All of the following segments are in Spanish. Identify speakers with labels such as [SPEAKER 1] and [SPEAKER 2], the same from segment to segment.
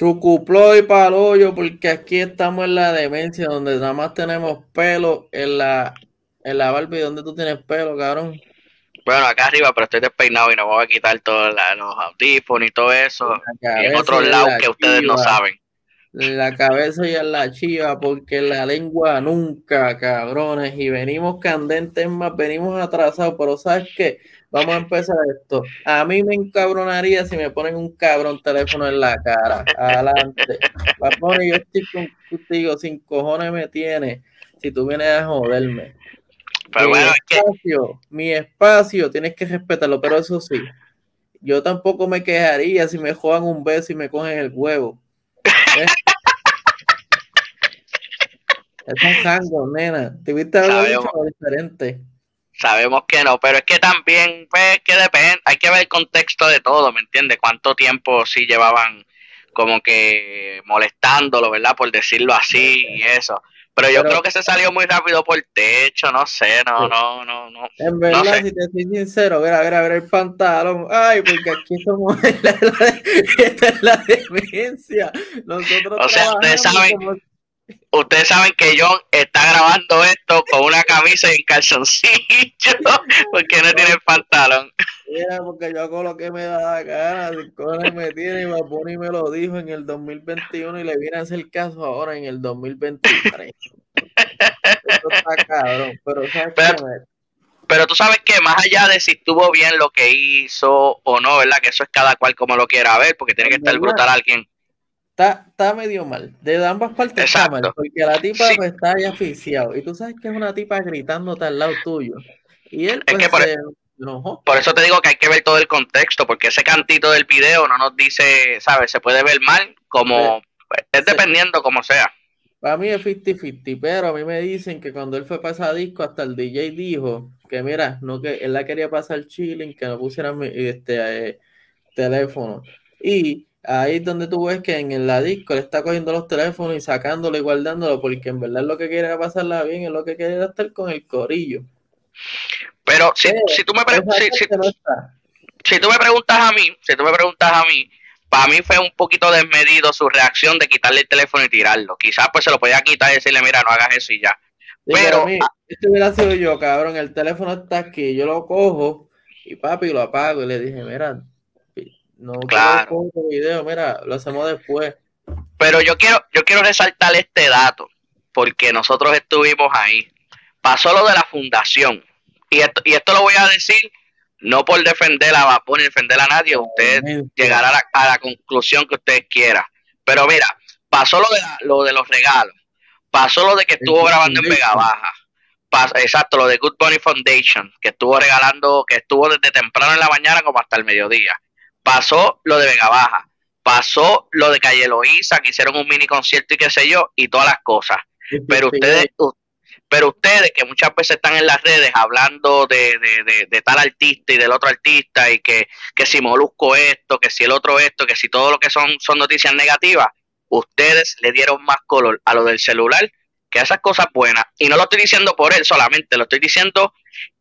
[SPEAKER 1] Chucuplo y palollo, porque aquí estamos en la demencia, donde nada más tenemos pelo en la, en la barba. ¿Y dónde tú tienes pelo, cabrón?
[SPEAKER 2] Bueno, acá arriba, pero estoy despeinado y no voy a quitar todos los audífonos y todo eso. Y en otros lados que ustedes no saben.
[SPEAKER 1] La cabeza y en la chiva, porque la lengua nunca, cabrones. Y venimos candentes más, venimos atrasados, pero ¿sabes qué? Vamos a empezar esto. A mí me encabronaría si me ponen un cabrón teléfono en la cara. Adelante. Papón, yo estoy contigo, sin cojones me tiene. Si tú vienes a joderme. Pero mi bueno, espacio, mi espacio, tienes que respetarlo, pero eso sí, yo tampoco me quejaría si me juegan un beso y me cogen el huevo. ¿Eh? es un jango, nena. ¿Te viste algo diferente?
[SPEAKER 2] Sabemos que no, pero es que también, pues, que depende, hay que ver el contexto de todo, ¿me entiendes? ¿Cuánto tiempo sí llevaban como que molestándolo, ¿verdad? Por decirlo así y eso. Pero yo creo que se salió muy rápido por el techo, no sé, no, no, no, no.
[SPEAKER 1] En verdad, si te soy sincero, ver, a ver, a ver el pantalón. Ay, porque aquí somos esta es la demencia. Nosotros
[SPEAKER 2] o sea, ustedes saben, ustedes saben que John está grabando esto con una camisa y en calzoncillo porque no tiene el pantalón.
[SPEAKER 1] Mira, porque yo hago lo que me da la gana, si me tiene y me me lo dijo en el 2021 y le viene a hacer caso ahora en el 2023. Esto está cabrón, pero
[SPEAKER 2] pero, tú sabes que más allá de si estuvo bien lo que hizo o no, ¿verdad? Que eso es cada cual como lo quiera ver, porque tiene que estar brutal alguien
[SPEAKER 1] Está, medio mal. De ambas partes está mal. Porque la tipa pues, está ahí asfixiado. Y tú sabes que es una tipa gritándote al lado tuyo. Y él pues,
[SPEAKER 2] por, se enojó. por eso te digo que hay que ver todo el contexto. Porque ese cantito del video no nos dice, ¿sabes? Se puede ver mal como... es dependiendo como sea.
[SPEAKER 1] Para mí es 50-50, pero a mí me dicen que cuando él fue esa disco, hasta el DJ dijo que mira, no que él la quería pasar chilling, que no pusieran este eh, teléfono. Y ahí es donde tú ves que en la disco le está cogiendo los teléfonos y sacándolo y guardándolo, porque en verdad lo que quiere pasarla bien, es lo que quiere estar con el corillo.
[SPEAKER 2] Pero si, si tú me preguntas, si, tú me preguntas a mí, si tú me preguntas a mí, para mí fue un poquito desmedido su reacción de quitarle el teléfono y tirarlo. Quizás pues se lo podía quitar y decirle, mira, no hagas eso y ya. pero,
[SPEAKER 1] mí, esto hubiera sido yo, cabrón, el teléfono está aquí, yo lo cojo y papi lo apago y le dije, mira, no claro. video, mira, lo hacemos después.
[SPEAKER 2] Pero yo quiero, yo quiero resaltar este dato, porque nosotros estuvimos ahí. Pasó lo de la fundación. Y esto, y esto lo voy a decir no por defender a Vapor ni defender a nadie, usted llegará a la, a la, conclusión que usted quiera. Pero mira, pasó lo de, lo de los regalos, pasó lo de que estuvo grabando en Vega Baja, exacto, lo de Good Bunny Foundation, que estuvo regalando, que estuvo desde temprano en la mañana como hasta el mediodía pasó lo de Vega Baja, pasó lo de Calle Loíza, que hicieron un mini concierto y qué sé yo, y todas las cosas. Pero ustedes, pero ustedes que muchas veces están en las redes hablando de, de, de, tal artista y del otro artista y que, que si Molusco esto, que si el otro esto, que si todo lo que son, son noticias negativas, ustedes le dieron más color a lo del celular que a esas cosas buenas. Y no lo estoy diciendo por él solamente, lo estoy diciendo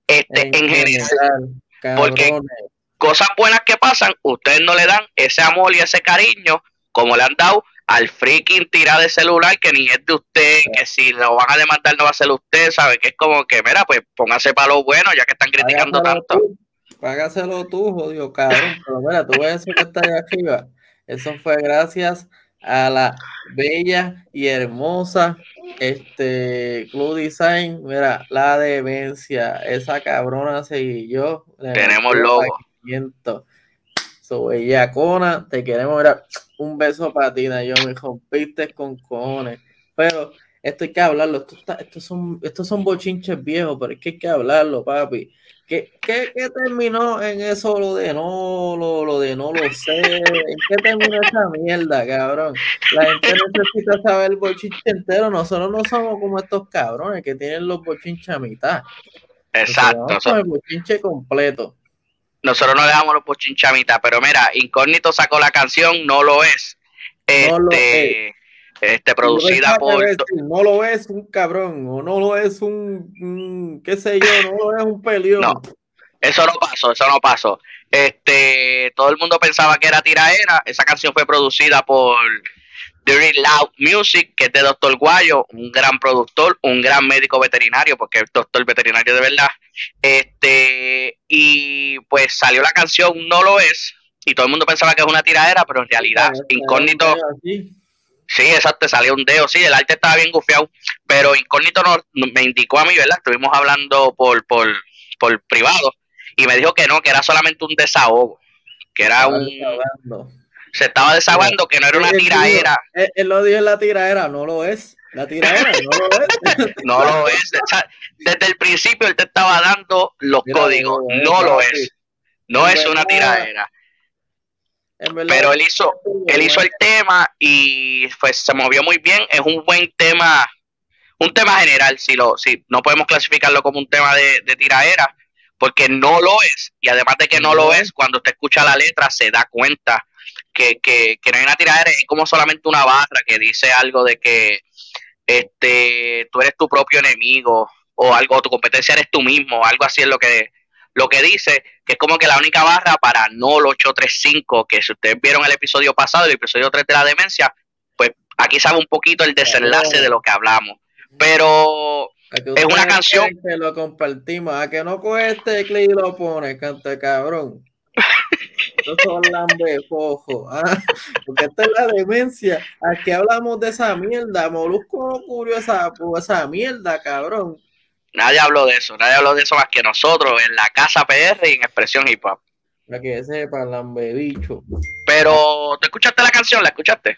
[SPEAKER 2] este, en, general. Porque cosas buenas que pasan, ustedes no le dan ese amor y ese cariño como le han dado al freaking tirar de celular que ni es de usted, que si lo van a demandar no va a ser usted, ¿sabe? Que es como que, mira, pues póngase para lo bueno, ya que están criticando tanto.
[SPEAKER 1] Págaselo tú, jodido cabrón. Pero mira, tú ves eso que está ahí arriba. Eso fue gracias a la bella y hermosa este Club Design. Mira, la demencia, esa cabrona yo
[SPEAKER 2] Tenemos logo
[SPEAKER 1] So, bellacona, te queremos ver un beso para ti, yo me rompiste con cojones. Pero esto hay que hablarlo, esto estos, son, estos son bochinches viejos, pero es que hay que hablarlo, papi. ¿Qué, qué, qué terminó en eso lo de no, lo, lo, de no lo sé? ¿En qué terminó esa mierda, cabrón? La gente necesita saber el bochinche entero. Nosotros no somos como estos cabrones que tienen los bochinches a mitad.
[SPEAKER 2] Exacto.
[SPEAKER 1] el bochinche completo
[SPEAKER 2] nosotros no dejamos los pochinchamitas, pero mira, Incógnito sacó la canción, no lo es. Este, este producida por.
[SPEAKER 1] no lo es un cabrón, o no lo es un, qué sé yo, no lo es un peleón. No,
[SPEAKER 2] eso no pasó, eso no pasó. Este, todo el mundo pensaba que era tiraera. Esa canción fue producida por Dirty Loud Music, que es de Doctor Guayo, un gran productor, un gran médico veterinario, porque es doctor veterinario de verdad. Este, y pues salió la canción No lo es, y todo el mundo pensaba que es una tiradera, pero en realidad, incógnito. Sí, exacto, salió un dedo, sí, el arte estaba bien gufiado, pero incógnito me indicó a mí, ¿verdad? Estuvimos hablando por, por, por privado y me dijo que no, que era solamente un desahogo, que era un se estaba desahogando que no era una tiraera.
[SPEAKER 1] Él, lo dijo en la tiraera, no lo es. La tiraera no lo es.
[SPEAKER 2] no lo es. desde el principio él te estaba dando los códigos. No, lo es. No es una tiraera. Pero él hizo, él hizo el tema y pues se movió muy bien. Es un buen tema, un tema general, si lo, si no podemos clasificarlo como un tema de, de tiraera, porque no lo es. Y además de que no lo es, cuando usted escucha la letra se da cuenta que, que, que no hay una tiradera, es como solamente una barra que dice algo de que este tú eres tu propio enemigo o algo, tu competencia eres tú mismo, algo así es lo que lo que dice, que es como que la única barra para no el 835, que si ustedes vieron el episodio pasado, el episodio 3 de la demencia, pues aquí sabe un poquito el desenlace de lo que hablamos. Pero es una canción
[SPEAKER 1] que lo compartimos, a que no coge este clip y lo pone, canta cabrón. Son lambefojo. ¿ah? Porque esta es la demencia. Aquí hablamos de esa mierda. Molusco no ocurrió esa, esa mierda, cabrón.
[SPEAKER 2] Nadie habló de eso. Nadie habló de eso más que nosotros en la casa PR y en Expresión Hip Hop.
[SPEAKER 1] Para que sepa, lambebicho.
[SPEAKER 2] Pero, ¿tú escuchaste la canción? ¿La escuchaste?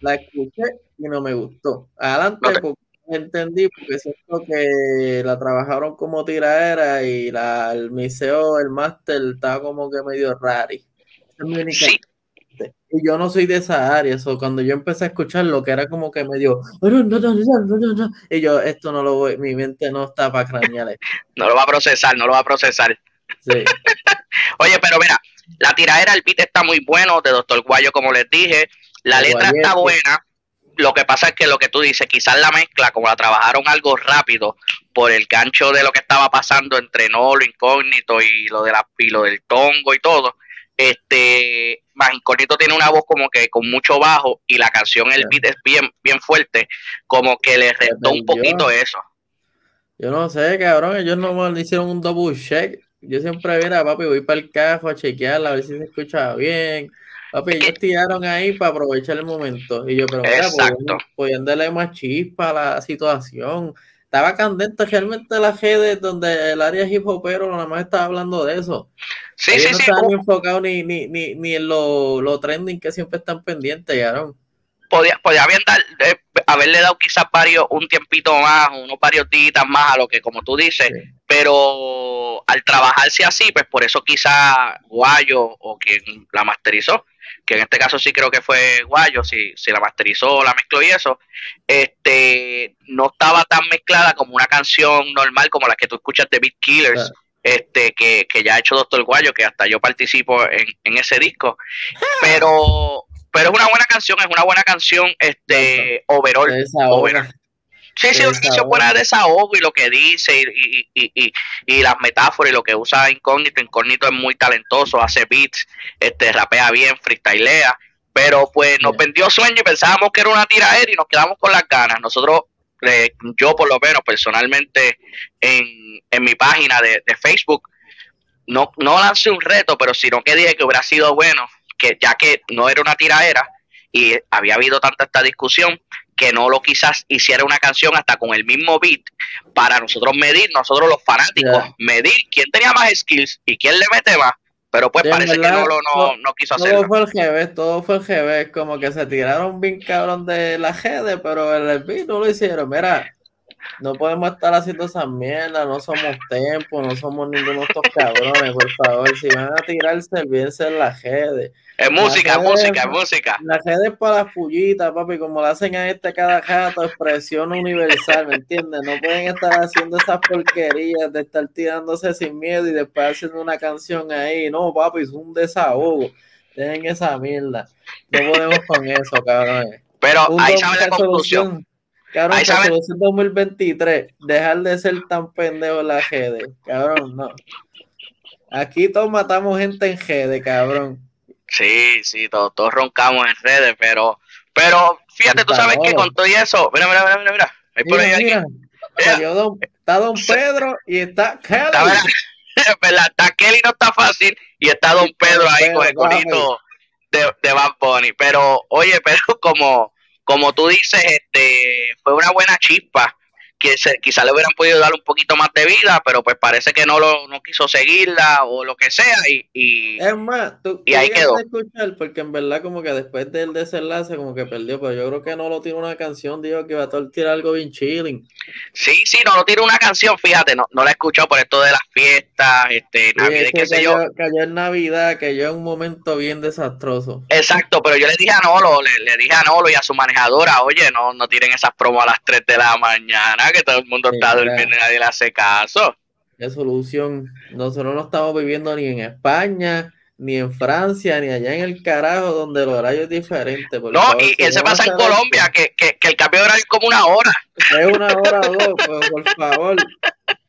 [SPEAKER 1] La escuché y no me gustó. Adelante, porque entendí, porque siento que la trabajaron como tiradera y la, el miseo, el máster, estaba como que medio rari. Sí. Y yo no soy de esa área, eso cuando yo empecé a escuchar lo que era como que me dio, y yo, esto no lo voy, mi mente no está para cranear.
[SPEAKER 2] no lo va a procesar, no lo va a procesar. Oye, pero mira, la tiradera, el beat está muy bueno, de Doctor Guayo, como les dije, la letra está buena, lo que pasa es que lo que tú dices, quizás la mezcla, como la trabajaron algo rápido por el gancho de lo que estaba pasando entre no lo incógnito y lo de la y lo del tongo y todo, este, más incógnito tiene una voz como que con mucho bajo y la canción, el beat es bien, bien fuerte, como que le restó un poquito eso.
[SPEAKER 1] Yo no sé, cabrón, ellos no hicieron un double check. Yo siempre a papi, voy para el cajo a chequearla, a ver si se escucha bien. Papi, ellos tiraron ahí para aprovechar el momento. Y yo, pero mira, podían, darle más chispa a la situación. Estaba candente realmente la G donde el área hip hopero nada más estaba hablando de eso. Sí, sí, no sí. estaban enfocados ni, ni, ni, ni en lo, lo, trending que siempre están pendientes, Aaron.
[SPEAKER 2] Podía, podía haber dar, eh, haberle dado quizás varios, un tiempito más, unos varios días más a lo que, como tú dices, pero al trabajarse así, pues por eso quizás Guayo o quien la masterizó, que en este caso sí creo que fue Guayo, si, si la masterizó, la mezcló y eso, este no estaba tan mezclada como una canción normal como la que tú escuchas de Beat Killers, este que, que, ya ha hecho Doctor Guayo, que hasta yo participo en, en ese disco, pero pero es una buena canción, es una buena canción, este, overall. overall. Sí, sí, hizo buena desahogo y lo que dice y, y, y, y, las metáforas y lo que usa Incógnito. Incógnito es muy talentoso, hace beats, este, rapea bien, freestylea, pero pues nos vendió sueño y pensábamos que era una tiraera y nos quedamos con las ganas. Nosotros, eh, yo por lo menos personalmente en, en mi página de, de, Facebook, no, no lancé un reto, pero sino que dije que hubiera sido bueno, que ya que no era una tiraera y había habido tanta esta discusión, que no lo quizás hiciera una canción hasta con el mismo beat para nosotros medir, nosotros los fanáticos, medir quién tenía más skills y quién le mete más. Pero pues parece que no, lo, no, no quiso hacerlo.
[SPEAKER 1] Todo fue el GB, todo fue el GB, como que se tiraron bien cabrón de la GD, pero el beat no lo hicieron. Mira, no podemos estar haciendo esas mierdas, no somos tempo, no somos ninguno de estos cabrones, por favor. Si van a tirarse, olvídense en la GD.
[SPEAKER 2] Es música, música, música.
[SPEAKER 1] La es para las pullitas, papi, como la hacen a este cada jato, expresión universal, ¿me entiendes? No pueden estar haciendo esas porquerías de estar tirándose sin miedo y después haciendo una canción ahí. No, papi, es un desahogo. Dejen esa mierda. No podemos con eso, cabrón.
[SPEAKER 2] Pero ahí sabe la conclusión.
[SPEAKER 1] Cabrón, ahí sabe... 2023, dejar de ser tan pendejo la GD. Cabrón, no. Aquí todos matamos gente en redes, cabrón.
[SPEAKER 2] Sí, sí, todos, todos roncamos en redes, pero, pero fíjate, tú sabes que con todo eso, mira, mira, mira, mira, mira. Hay por ahí
[SPEAKER 1] mira, don, está Don Pedro y está Kelly.
[SPEAKER 2] Está, ¿verdad? está Kelly, no está fácil, y está Don Pedro ahí con el corito de, de Bad Bunny. Pero, oye, pero como, como tú dices, este, fue una buena chispa que se, quizá le hubieran podido dar un poquito más de vida, pero pues parece que no lo no quiso seguirla o lo que sea y, y
[SPEAKER 1] es más, tú
[SPEAKER 2] y ahí quedó.
[SPEAKER 1] escuchar porque en verdad como que después del desenlace como que perdió, pero yo creo que no lo tiene una canción, digo que va a tirar algo bien chilling.
[SPEAKER 2] Sí, sí, no lo tiene una canción, fíjate, no, no la he escuchado por esto de las fiestas, este, Navidad, qué sé
[SPEAKER 1] yo. Cayó en Navidad, que yo en un momento bien desastroso.
[SPEAKER 2] Exacto, pero yo le dije a Nolo, le, le dije a Nolo y a su manejadora, oye, no, no tiren esas promos a las 3 de la mañana, que todo el mundo está durmiendo y nadie le hace caso.
[SPEAKER 1] ¿Qué solución? Nosotros no estamos viviendo ni en España, ni en Francia, ni allá en el carajo, donde el horario es diferente.
[SPEAKER 2] No, y eso pasa en Colombia, que, que, que, el cambio de horario es como una hora.
[SPEAKER 1] Es una hora o dos, pues, por favor,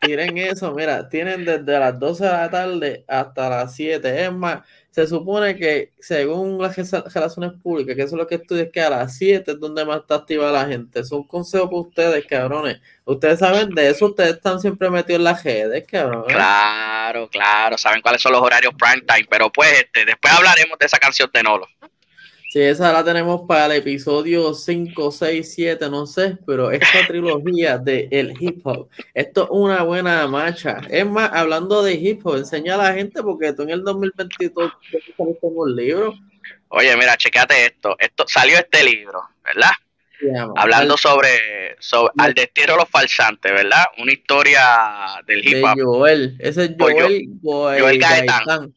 [SPEAKER 1] tienen eso. Mira, tienen desde las 12 de la tarde hasta las 7. Es más, se supone que según las relaciones públicas, que eso es lo que estudias, que a las 7 es donde más está activa la gente. Es un consejo para ustedes, cabrones. Ustedes saben de eso, ustedes están siempre metidos en las redes, cabrones.
[SPEAKER 2] Claro, claro, saben cuáles son los horarios prime time, pero pues este, después hablaremos de esa canción de Nolo.
[SPEAKER 1] Sí, esa la tenemos para el episodio 5, 6, 7, no sé, pero esta trilogía de el hip hop, esto es una buena marcha. Es más, hablando de hip hop, enseña a la gente porque tú en el 2022 saliste un libro.
[SPEAKER 2] Oye, mira, checate esto. Esto salió este libro, ¿verdad? Hablando sobre, sobre al destino de los falsantes, ¿verdad? Una historia del hip hop.
[SPEAKER 1] De Joel, ese es Joel,
[SPEAKER 2] Joel, Joel Gaetán.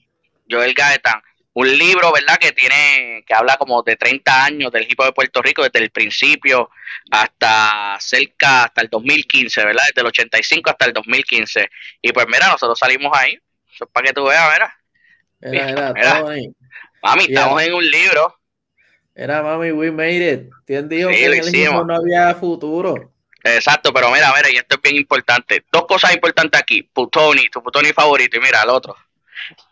[SPEAKER 2] Joel Gaetán un libro, ¿verdad? Que tiene, que habla como de 30 años del hip hop de Puerto Rico, desde el principio hasta cerca, hasta el 2015, ¿verdad? Desde el 85 hasta el 2015. Y pues mira, nosotros salimos ahí, eso es para que tú veas, mira.
[SPEAKER 1] Era, era,
[SPEAKER 2] Mami, estamos en un libro.
[SPEAKER 1] Era, mami, we made it. ¿Quién dijo que en el no había futuro?
[SPEAKER 2] Exacto, pero mira, mira, y esto es bien importante. Dos cosas importantes aquí. Putoni, tu Putoni favorito, y mira, el otro.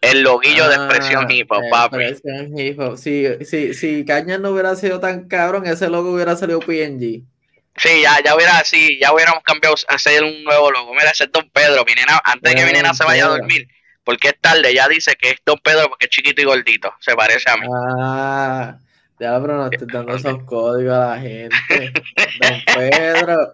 [SPEAKER 2] El loguillo de expresión ah, hip hop, papi.
[SPEAKER 1] Expresión hip hop. Si, si, si Caña no hubiera sido tan cabrón, ese logo hubiera salido PNG.
[SPEAKER 2] Sí, ya, ya hubiera, sí, ya hubiéramos cambiado a hacer un nuevo logo. Mira, ese es Don Pedro. antes de que Vinena se vaya a dormir, porque es tarde, ya dice que es Don Pedro porque es chiquito y gordito. Se parece a mí.
[SPEAKER 1] Ah, ya, pero no estoy dando esos códigos a la gente. Don Pedro.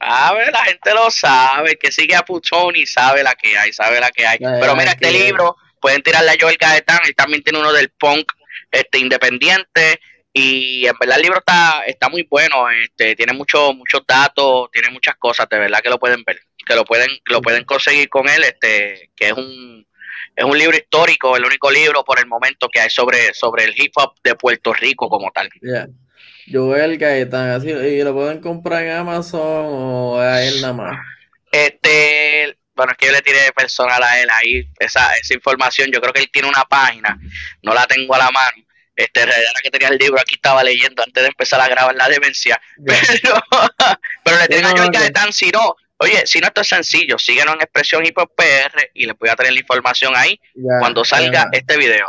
[SPEAKER 2] A ver, la gente lo sabe, que sigue a Puchoni sabe la que hay, sabe la que hay. Pero mira, este libro, pueden tirarle a Joel Gaetán, él también tiene uno del punk este independiente y en verdad el libro está está muy bueno, este tiene muchos muchos datos, tiene muchas cosas, de verdad que lo pueden ver, que lo pueden lo pueden conseguir con él, este que es un es un libro histórico, el único libro por el momento que hay sobre sobre el hip hop de Puerto Rico como tal.
[SPEAKER 1] Joel Gaetán, así, ¿y lo pueden comprar en Amazon o a él nada más?
[SPEAKER 2] Este, bueno, es que yo le tiré personal a él ahí esa, esa información. Yo creo que él tiene una página, no la tengo a la mano. Este, era que tenía el libro aquí estaba leyendo antes de empezar a grabar la demencia. Pero, pero le tengo a Joel Gaetán, si no, oye, si no esto es sencillo, síguenos en Expresión Hip Hop PR y les voy a tener la información ahí cuando salga este video.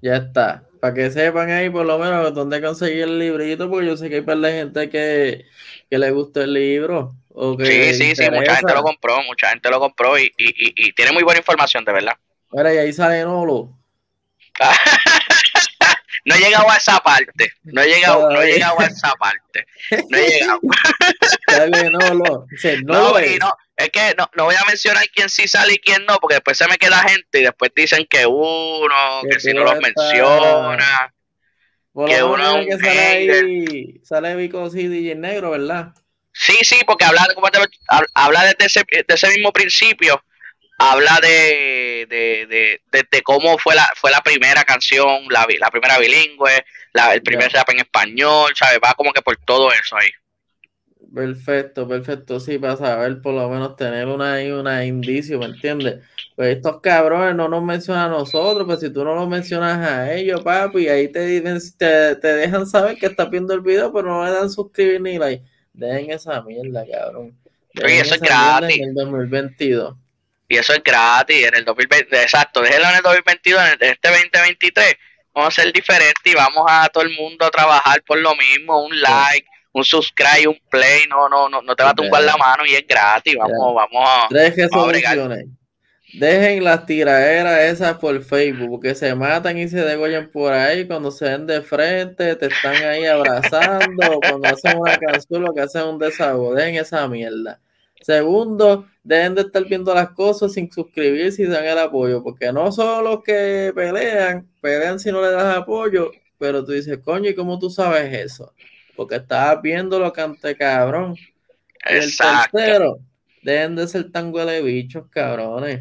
[SPEAKER 1] Ya está para que sepan ahí por lo menos dónde conseguir el librito, porque yo sé que hay para la gente que, le gusta el libro. O
[SPEAKER 2] sí, sí, sí, mucha gente lo compró, mucha gente lo compró y, y, y, tiene muy buena información, de verdad.
[SPEAKER 1] Mira, y ahí sale Nolo.
[SPEAKER 2] no he llegado a esa parte, no he llegado, no he llegado a esa parte, no he llegado.
[SPEAKER 1] Dale, Nolo. no,
[SPEAKER 2] no, es que no, no voy a mencionar quién sí sale y quién no, porque después se me queda gente y después dicen que uno, que, si no los menciona.
[SPEAKER 1] que uno que sale ahí, sale Vico y el negro, ¿verdad?
[SPEAKER 2] Sí, sí, porque habla, habla desde ese, de ese mismo principio, habla de, de, de, de, cómo fue la, fue la primera canción, la, la primera bilingüe, la, el primer rap en español, ¿sabes? Va como que por todo eso ahí.
[SPEAKER 1] Perfecto, perfecto, sí, para saber por lo menos tener una, una indicio, ¿me entiendes? Pues estos cabrones no nos mencionan a nosotros, pues si tú no los mencionas a ellos, papi, ahí te, te, te dejan saber que estás viendo el video, pero no le dan suscribir ni like. Dejen esa mierda, cabrón.
[SPEAKER 2] Dejen eso es gratis.
[SPEAKER 1] En el 2022.
[SPEAKER 2] Y eso es gratis en el 2020. Exacto, déjenlo en el 2022, en este 2023. Vamos a ser diferentes y vamos a todo el mundo a trabajar por lo mismo. Un like, un subscribe, un play. No, no, no, no te va a tumbar la mano y es gratis. Vamos, vamos a.
[SPEAKER 1] Tres. Dejen las tiraderas esas por Facebook, porque se matan y se degollan por ahí cuando se ven de frente, te están ahí abrazando, cuando hacen una canción, lo que hacen un desahogo, dejen esa mierda. Segundo, deben de estar viendo las cosas sin suscribirse y dan el apoyo, porque no solo los que pelean, pelean si no le das apoyo, pero tú dices, coño, ¿y cómo tú sabes eso? Porque estabas viendo lo que ante cabrón. El tercero, deben de ser tan huele bichos, cabrones.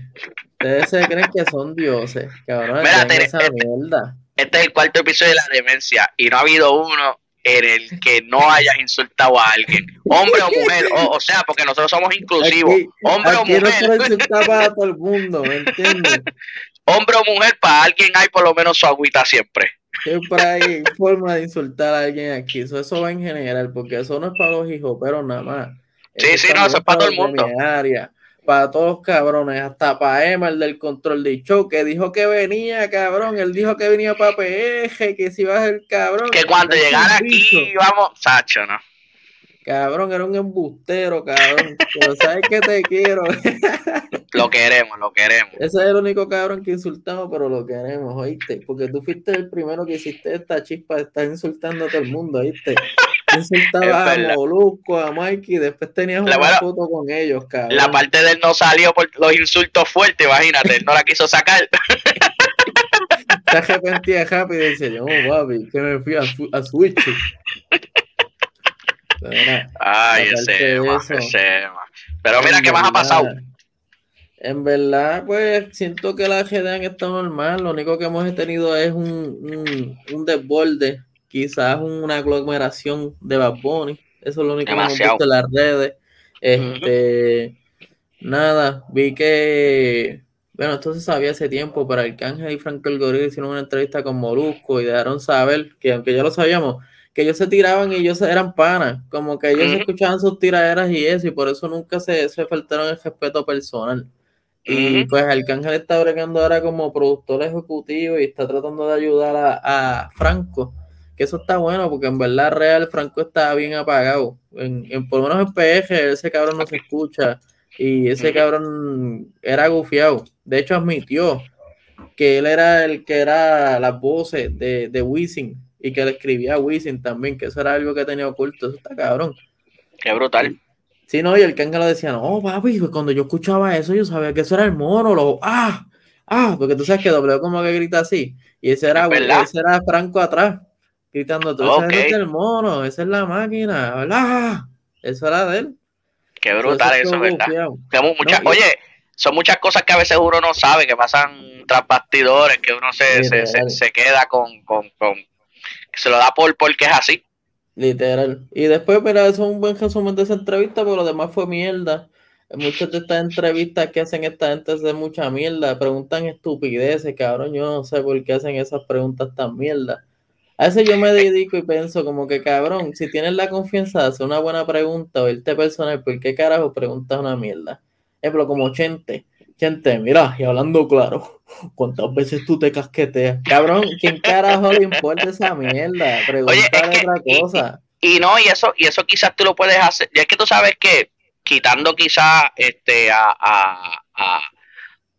[SPEAKER 1] Ustedes se creen que son dioses, cabrones.
[SPEAKER 2] Mira, esa este, mierda. Este es el cuarto episodio de la demencia y no ha habido uno en el que no hayas insultado a alguien, hombre o mujer, o, sea, porque nosotros somos inclusivos, hombre o mujer.
[SPEAKER 1] Todo el mundo, ¿me entiendes?
[SPEAKER 2] hombre o mujer, para alguien hay por lo menos su agüita siempre.
[SPEAKER 1] Siempre hay forma de insultar a alguien aquí, eso, eso va en general, porque eso no es para los hijos, pero nada más.
[SPEAKER 2] Sí, sí, no, eso es para todo el mundo.
[SPEAKER 1] Área, para todos los cabrones, hasta para Emma, el del control de show, que dijo que venía, cabrón, él dijo que venía para PG, que si iba a ser cabrón.
[SPEAKER 2] Que cuando llegara aquí, vamos, Sacho, ¿no?
[SPEAKER 1] Cabrón, era un embustero, cabrón. Pero sabes que te quiero.
[SPEAKER 2] lo queremos, lo queremos.
[SPEAKER 1] Ese es el único cabrón que insultamos, pero lo queremos, oíste. Porque tú fuiste el primero que hiciste esta chispa de estar insultando a todo el mundo, oíste. Insultaba a Molusco, a Mikey, después tenías una foto con ellos, cabrón.
[SPEAKER 2] La parte de él no salió por los insultos fuertes, imagínate, él no la quiso sacar.
[SPEAKER 1] Se arrepentía rápido y dice, yo, papi, que me fui a, a Switch.
[SPEAKER 2] Ay, ese, ese, Pero mira qué más ha pasado.
[SPEAKER 1] En verdad, pues siento que la GDAN está normal. Lo único que hemos tenido es un, un, un desborde, quizás una aglomeración de Bad Eso es lo único que hemos visto en las redes. Este, nada, vi que, bueno, esto se sabía hace tiempo, pero Arcángel y Franco El Gorila hicieron una entrevista con Molusco y dejaron saber que, aunque ya lo sabíamos, que ellos se tiraban y ellos eran panas, como que ellos escuchaban sus tiraderas y eso, y por eso nunca se, se faltaron el respeto personal. Y pues Arcángel está bregando ahora como productor ejecutivo y está tratando de ayudar a, Franco, que eso está bueno, porque en verdad real Franco está bien apagado. En, por lo menos en PG, ese cabrón no se escucha y ese cabrón era gufiado. De hecho, admitió que él era el que era las voces de, de Wisin y que le escribía a Wisin también, que eso era algo que tenía oculto. Eso está cabrón.
[SPEAKER 2] Qué brutal.
[SPEAKER 1] Sí, no, y el lo decía, no, papi, pues cuando yo escuchaba eso, yo sabía que eso era el mono, lo, ah, ah, porque tú sabes que doble como que grita así, y ese era, ese era Franco atrás, gritando, tú ese es el mono, esa es la máquina, ¿verdad? Eso era de él.
[SPEAKER 2] Qué brutal eso, ¿verdad? Muchas, oye, son muchas cosas que a veces uno no sabe, que pasan tras bastidores, que uno se, se, se, queda con, con, con, que se lo da por porque es así.
[SPEAKER 1] Literal. Y después, mira, eso es un buen resumen de esa entrevista, pero lo demás fue mierda. Muchas de estas entrevistas que hacen esta gente es de mucha mierda. Preguntan estupideces, cabrón. Yo no sé por qué hacen esas preguntas tan mierda. A veces yo me dedico y pienso como que, cabrón, si tienes la confianza de hacer una buena pregunta o irte personal, ¿por qué carajo preguntas una mierda? Ejemplo, como Chente. Chente, mira, y hablando claro, ¿cuántas veces tú te casqueteas? Cabrón, ¿quién carajo le importa esa mierda? Pregúntale otra cosa.
[SPEAKER 2] Y, no, y eso, y eso quizás tú lo puedes hacer. Ya es que tú sabes que quitando quizás este a, a, a,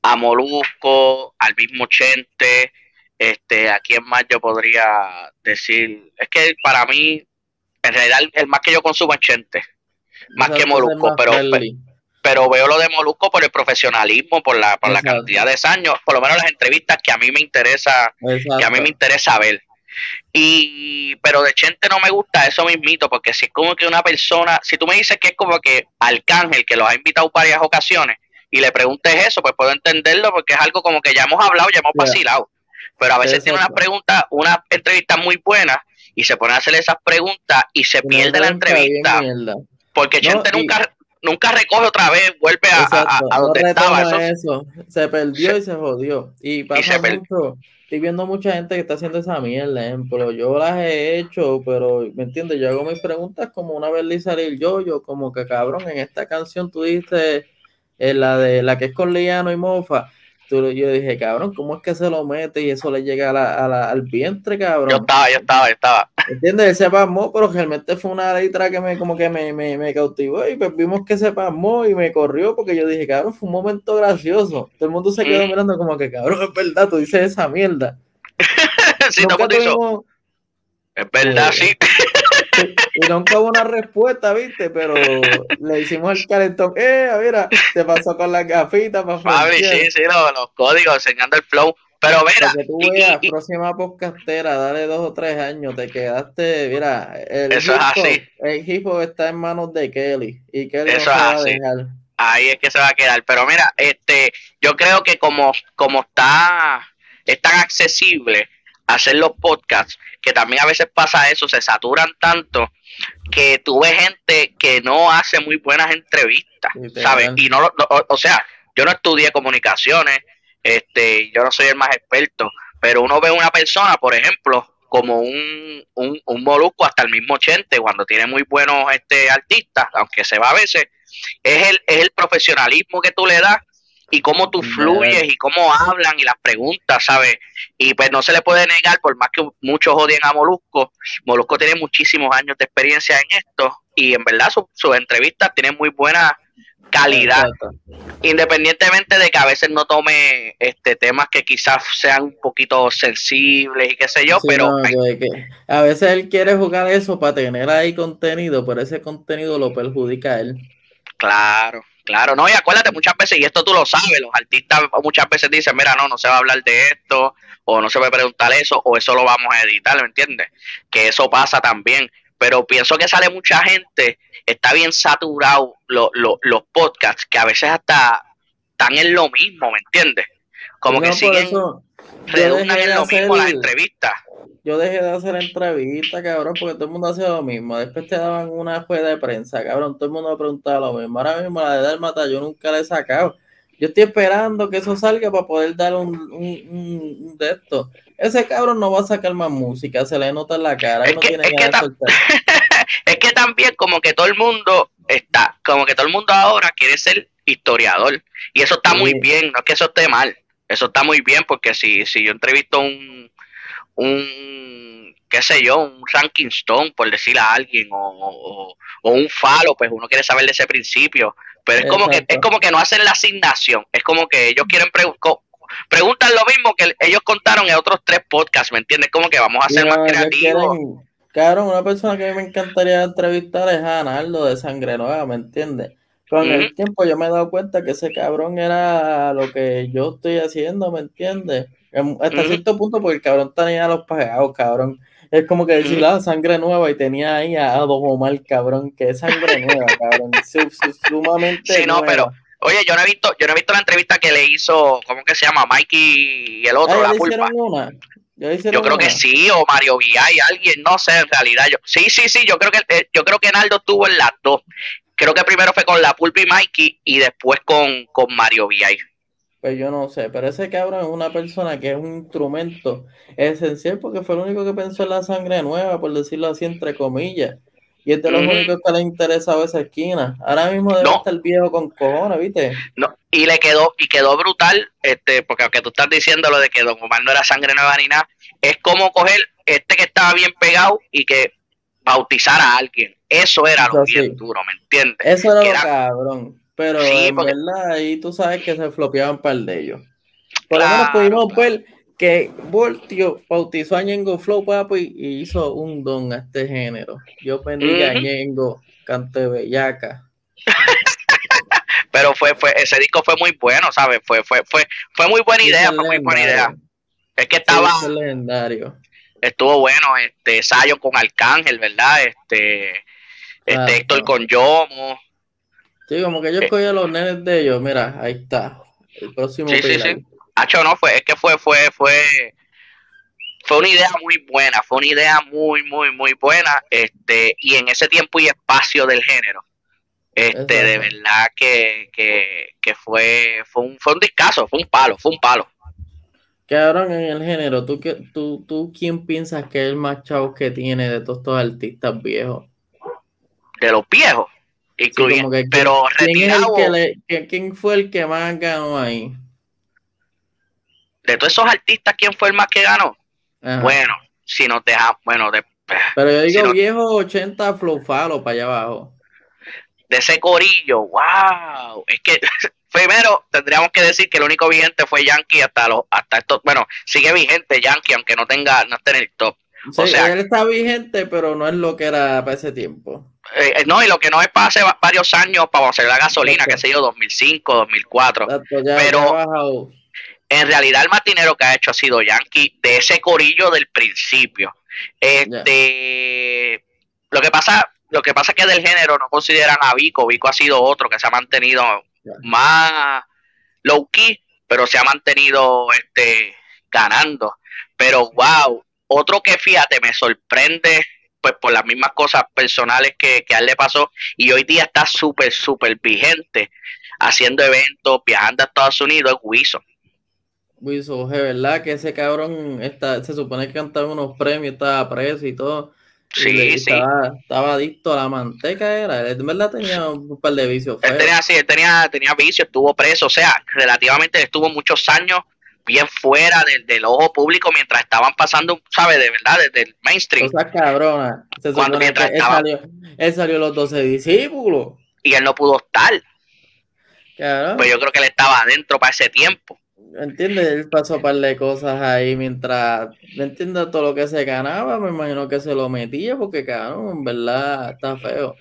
[SPEAKER 2] a Molusco, al mismo Chente, este, a quién más yo podría decir. Es que para mí, en realidad, el más que yo consumo es Chente, más que Molusco, pero, pero veo lo de Molusco por el profesionalismo, por la, por la cantidad de años, por lo menos las entrevistas que a mí me interesa, que a mí me interesa ver. Y, pero de Chente no me gusta eso mismito, porque si es como que una persona, si tú me dices que es como que Arcángel, que los ha invitado varias ocasiones, y le preguntes eso, pues puedo entenderlo, porque es algo como que ya hemos hablado, ya hemos vacilado. Pero a veces tiene una pregunta, una entrevista muy buena, y se pone a hacer esas preguntas y se pierde la entrevista. Porque Chente nunca, nunca recoge otra vez, vuelve a, a, donde estaba.
[SPEAKER 1] Eso. Se perdió y se jodió. Y pasa mucho. Estoy viendo mucha gente que está haciendo esa mierda, pero yo las he hecho, pero, ¿me entiendes? Yo hago mis preguntas como una vez le salir yo, yo como que cabrón, en esta canción tú dices en la de la que es con Liano y Mofa, tú, yo dije, cabrón, ¿cómo es que se lo mete y eso le llega a la, al vientre, cabrón?
[SPEAKER 2] Yo estaba, yo estaba, yo estaba.
[SPEAKER 1] ¿Entiendes? Él se pasmó, pero realmente fue una letra que me como que me, me, me cautivó y pues vimos que se pasmó y me corrió porque yo dije, cabrón, fue un momento gracioso. Todo el mundo se quedó mm. mirando como que, cabrón, es verdad, tú dices esa mierda.
[SPEAKER 2] sí, no, tuvimos... Es verdad, sí.
[SPEAKER 1] Y nunca hubo una respuesta, ¿viste? Pero le hicimos el calentón. ¡Eh, mira! Te pasó con las gafitas para
[SPEAKER 2] Fabri, sí, sí, los, códigos, enseñando el flow. Pero mira.
[SPEAKER 1] Que tú veas, próxima podcastera, dale dos o tres años, te quedaste, mira, el
[SPEAKER 2] eso es así.
[SPEAKER 1] El hip está en manos de Kelly. Y Kelly eso no se va a dejar.
[SPEAKER 2] Ahí es que se va a quedar. Pero mira, este, yo creo que como, como está, es tan accesible hacer los podcasts, que también a veces pasa eso, se saturan tanto que tú ves gente que no hace muy buenas entrevistas, ¿sabes? Y no, o, sea, yo no estudié comunicaciones, este, yo no soy el más experto, pero uno ve una persona, por ejemplo, como un, un, un molusco hasta el mismo 80, cuando tiene muy buenos este, artistas, aunque se va a veces, es el, es el profesionalismo que tú le das y cómo tú fluyes y cómo hablan y las preguntas, ¿sabes? Y pues no se le puede negar, por más que muchos odien a Molusco, Molusco tiene muchísimos años de experiencia en esto y en verdad sus entrevistas tienen muy buena calidad, independientemente de que a veces no tome este temas que quizás sean un poquito sensibles y qué sé yo, pero
[SPEAKER 1] a veces él quiere jugar eso para tener ahí contenido, pero ese contenido lo perjudica a él.
[SPEAKER 2] Claro, Claro, no, y acuérdate muchas veces, y esto tú lo sabes, los artistas muchas veces dicen, mira, no, no se va a hablar de esto, o no se va a preguntar eso, o eso lo vamos a editar, ¿me entiendes? Que eso pasa también. Pero pienso que sale mucha gente, está bien saturado los podcasts, que a veces hasta están en lo mismo, ¿me entiendes? Como que siguen, redundan en lo mismo las entrevistas
[SPEAKER 1] yo dejé de hacer entrevistas, cabrón, porque todo el mundo hacía lo mismo. Después te daban una juega de prensa, cabrón, todo el mundo me preguntaba lo mismo. Ahora mismo la de Dalmata yo nunca la he sacado. Yo estoy esperando que eso salga para poder dar un, un, de esto. Ese cabrón no va a sacar más música, se le nota en la cara. Es, que,
[SPEAKER 2] es que también como que todo el mundo está, como que todo el mundo ahora quiere ser historiador. Y eso está muy bien, no es que eso esté mal. Eso está muy bien porque si, si yo entrevisto un, un, qué sé yo, un ranking stone, por decirle a alguien, o, un falo, pues uno quiere saber de ese principio. Pero es como que es como que no hacen la asignación, es como que ellos quieren preguntar lo mismo que ellos contaron en otros tres podcasts, ¿me entiendes? Como que vamos a ser más creativos.
[SPEAKER 1] Claro, una persona que a mí me encantaría entrevistar es a de Sangre Nueva, ¿me entiendes? Con el tiempo yo me he dado cuenta que ese cabrón era lo que yo estoy haciendo, ¿me entiendes? Hasta cierto punto, porque el cabrón tenía los pagados, cabrón. Es como que decir, la sangre nueva y tenía ahí a Don Omar, cabrón, que es sangre nueva, cabrón. Sumamente.
[SPEAKER 2] Sí, no, pero. Oye, yo no he visto, yo no he visto la entrevista que le hizo, ¿cómo que se llama? Mikey y el otro,
[SPEAKER 1] ah, la pulpa. Una?
[SPEAKER 2] Yo creo que sí, o Mario y alguien, no sé, en realidad. Yo, sí, sí, sí, yo creo que eh, yo creo que Naldo estuvo en las dos. Creo que primero fue con la Pulpa y Mikey y después con, con Mario VI.
[SPEAKER 1] Pues yo no sé, pero ese cabrón es una persona que es un instrumento esencial porque fue el único que pensó en la sangre nueva, por decirlo así, entre comillas. Y es de los únicos que le interesaba esa esquina. Ahora mismo debe estar el viejo con cojones, ¿viste?
[SPEAKER 2] No, y le quedó, y quedó brutal, este, porque aunque tú estás diciendo lo de que Don Omar no era sangre nueva ni nada, es como coger este que estaba bien pegado y que bautizar a alguien. Eso era lo bien duro, ¿me entiendes?
[SPEAKER 1] Eso era, lo cabrón. Pero en verdad ahí tú sabes que se flopeaban un par de ellos. Por lo menos pudimos ver que Voltio bautizó a Ñengo Flow, papi, y hizo un don a este género. Yo pendí a Ñengo, cante bellaca.
[SPEAKER 2] Pero fue, fue, ese disco fue muy bueno, ¿sabes? Fue, fue, fue, fue muy buena idea, fue muy buena idea. Es que estaba.
[SPEAKER 1] legendario.
[SPEAKER 2] Estuvo bueno, este, Sayo con Arcángel, ¿verdad? Este, este Héctor con Yomo.
[SPEAKER 1] Sí, como que yo escogí a los nenes de ellos. Mira, ahí está. El próximo
[SPEAKER 2] sí, sí, sí. Hacho, no, fue, es que fue, fue, fue, fue una idea muy buena, fue una idea muy, muy, muy buena, este, y en ese tiempo y espacio del género. Este, de verdad que, que, que fue, fue un, fue un discazo, fue un palo, fue un palo.
[SPEAKER 1] Cabrón, en el género, ¿tú, tú, ¿tú quién piensas que es el más chavo que tiene de todos estos artistas viejos?
[SPEAKER 2] ¿De los viejos? Pero retirado.
[SPEAKER 1] ¿quién, fue el que más ganó ahí?
[SPEAKER 2] De todos esos artistas, ¿quién fue el más que ganó? Bueno, si no te bueno, de,
[SPEAKER 1] pero yo digo viejo 80 flufalo para allá abajo.
[SPEAKER 2] De ese corillo, wow. Es que primero tendríamos que decir que el único vigente fue Yankee hasta los, hasta esto, bueno, sigue vigente Yankee, aunque no tenga, no esté en el top.
[SPEAKER 1] o sea, él está vigente, pero no es lo que era para ese tiempo.
[SPEAKER 2] Eh, eh, no, y lo que no es para hace varios años para hacer la gasolina, que sé yo, 2005, 2004. pero en realidad el matinero que ha hecho ha sido Yankee de ese corillo del principio. Este, lo que pasa, lo que pasa es que del género no consideran a Vico. Vico ha sido otro que se ha mantenido más low key, pero se ha mantenido este ganando. Pero wow, otro que fíjate, me sorprende pues por las mismas cosas personales que, que a él le pasó y hoy día está súper, súper vigente haciendo eventos, viajando a Estados Unidos, es Wilson.
[SPEAKER 1] Wilson, ¿verdad? Que ese cabrón está, se supone que cantaba unos premios, estaba preso y todo.
[SPEAKER 2] Sí, sí.
[SPEAKER 1] Estaba, adicto a la manteca, era. Él, verdad tenía un par de vicios.
[SPEAKER 2] Él tenía, sí, él tenía, tenía vicios, estuvo preso, o sea, relativamente estuvo muchos años bien fuera del, del ojo público mientras estaban pasando, ¿sabes? De verdad, desde el mainstream.
[SPEAKER 1] Cosa cabrona. Se Cuando mientras él, salió, él salió los 12 discípulos.
[SPEAKER 2] Y él no pudo estar. Claro. Pues yo creo que él estaba adentro para ese tiempo.
[SPEAKER 1] ¿Entiendes? Él pasó un par de cosas ahí mientras, ¿me entiendes? Todo lo que se ganaba, me imagino que se lo metía porque, cabrón, en verdad está feo.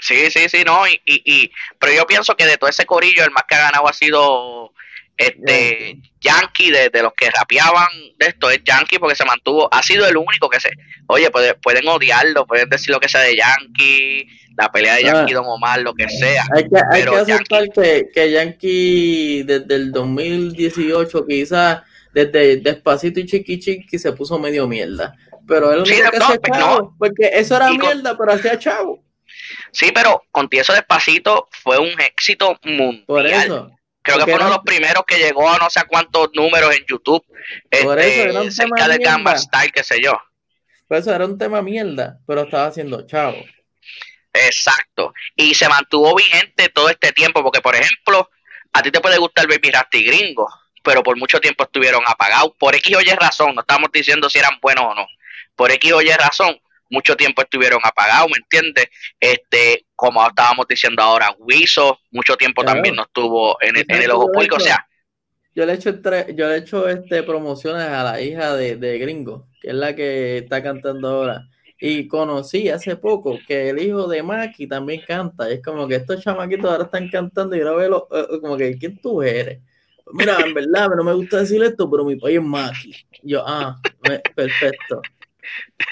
[SPEAKER 2] Sí, sí, sí, no, y, y, y, pero yo pienso que de todo ese corillo el más que ha ganado ha sido este Yankee, de, los que rapeaban de esto, es Yankee porque se mantuvo, ha sido el único que se, oye, pueden, pueden odiarlo, pueden decir lo que sea de Yankee, la pelea de Yankee Don Omar, lo que sea.
[SPEAKER 1] Hay que, hay que aceptar que, que Yankee desde el 2018 quizás desde Despacito y Chiqui Chiqui se puso medio mierda. Pero él sí, que no, pues chavo, porque eso era mierda, pero hacía chavo.
[SPEAKER 2] Sí, pero con eso Despacito fue un éxito mundial. Por eso. Creo que fue uno de los primeros que llegó a no sé cuántos números en YouTube. Por este, eso cerca de Gamba Style, qué sé yo.
[SPEAKER 1] Por eso era un tema mierda, pero estaba haciendo chavo.
[SPEAKER 2] Exacto. Y se mantuvo vigente todo este tiempo, porque por ejemplo, a ti te puede gustar Baby Rasty Gringo, pero por mucho tiempo estuvieron apagados. Por X o Y razón, no estamos diciendo si eran buenos o no. Por X o Y razón, mucho tiempo estuvieron apagados, ¿me entiendes? Este, como estábamos diciendo ahora, Wiso, mucho tiempo también no estuvo en el, ojo público, o sea.
[SPEAKER 1] Yo le he hecho, yo le he hecho este, promociones a la hija de, de Gringo, que es la que está cantando ahora. Y conocí hace poco que el hijo de Maki también canta. Y es como que estos chamaquitos ahora están cantando y yo veo eh, como que, ¿quién tú eres? Mira, en verdad, no me gusta decir esto, pero mi país es Maki. yo, ah, perfecto.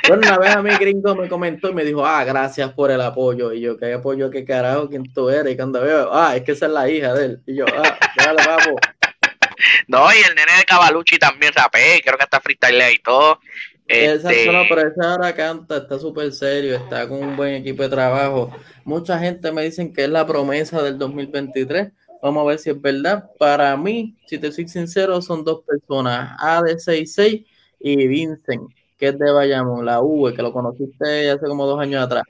[SPEAKER 1] Bueno, una vez a mí gringo me comentó y me dijo, ah, gracias por el apoyo. Y yo, ¿qué apoyo? ¿Qué carajo? ¿Quién tú eres? Y cuando veo, ah, es que esa es la hija de él. Y yo, ah, dale, vamos.
[SPEAKER 2] No, y el nene de Cavalucci también rapé, creo que está freestyle y todo.
[SPEAKER 1] Este, no, pero esa ahora canta, está súper serio, está con un buen equipo de trabajo. Mucha gente me dicen que es la promesa del 2023. Vamos a ver si es verdad. Para mí, si te soy sincero, son dos personas, A de 66 y Vincent, que es de Bayamón, la U, que lo conociste hace como dos años atrás.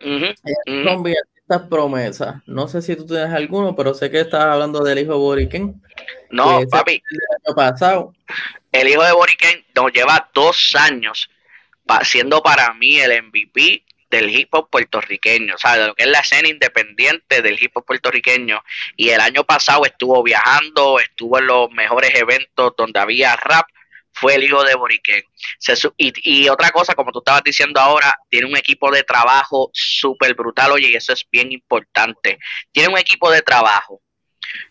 [SPEAKER 1] Son bien estas promesas. No sé si tú tienes alguno, pero sé que estás hablando del hijo Boriken.
[SPEAKER 2] No, papi.
[SPEAKER 1] El año pasado
[SPEAKER 2] el hijo de Boriken nos lleva dos años siendo para mí el MVP del hip hop puertorriqueño, o sea, de lo que es la escena independiente del hip hop puertorriqueño. Y el año pasado estuvo viajando, estuvo en los mejores eventos donde había rap, fue el hijo de Boriken. y, y, otra cosa, como tú estabas diciendo ahora, tiene un equipo de trabajo súper brutal, oye, y eso es bien importante. Tiene un equipo de trabajo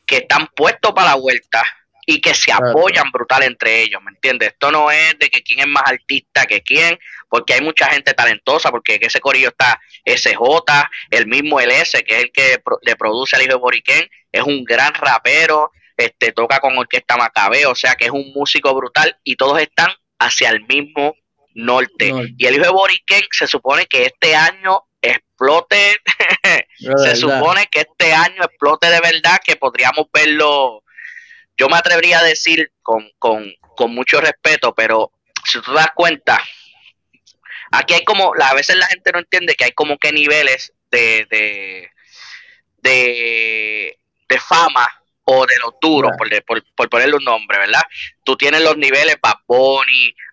[SPEAKER 2] que están puestos para la vuelta, y que se apoyan brutal entre ellos, ¿me entiendes? Esto no es de que quién es más artista que quién, porque hay mucha gente talentosa, porque en ese corillo está SJ, el mismo LS, que es el que le produce al hijo de Boriquén, es un gran rapero, este toca con orquesta Macabeo, o sea que es un músico brutal y todos están hacia el mismo norte. Y el hijo de Boriquén se supone que este año explote, se supone que este año explote de verdad, que podríamos verlo yo me atrevería a decir con, mucho respeto, pero si tú te das cuenta, aquí hay como, a veces la gente no entiende que hay como que niveles de, de, de, de fama o de los duros, por, por, por, ponerle un nombre, ¿verdad? Tú tienes los niveles Bad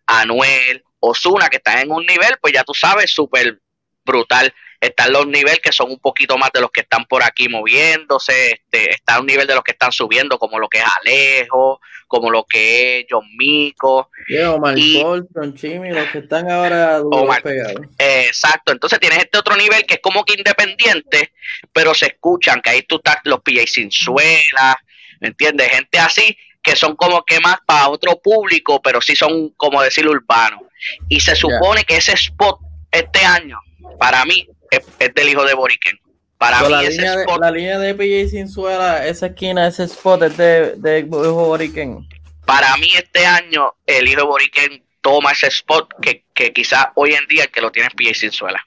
[SPEAKER 2] Anuel, Osuna, que están en un nivel, pues ya tú sabes, súper brutal. Están los niveles que son un poquito más de los que están por aquí moviéndose, este, está un nivel de los que están subiendo, como lo que es Alejo, como lo que es John Mico.
[SPEAKER 1] y, Chimi, los que están ahora
[SPEAKER 2] pegados. exacto, entonces tienes este otro nivel que es como que independiente, pero se escuchan, que ahí tú estás los PJ sin suela, ¿me entiendes? Gente así que son como que más para otro público, pero sí son, como decir, urbanos. Y se supone que ese spot este año, para mí, es, del hijo de Boriken. Para mí,
[SPEAKER 1] la, línea spot, de, la línea de PJ Sinzuela, esa esquina, ese spot es de, de hijo de Boriken.
[SPEAKER 2] Para mí, este año, el hijo de Boriken toma ese spot que, que quizás hoy en día el que lo tiene es PJ Sinzuela.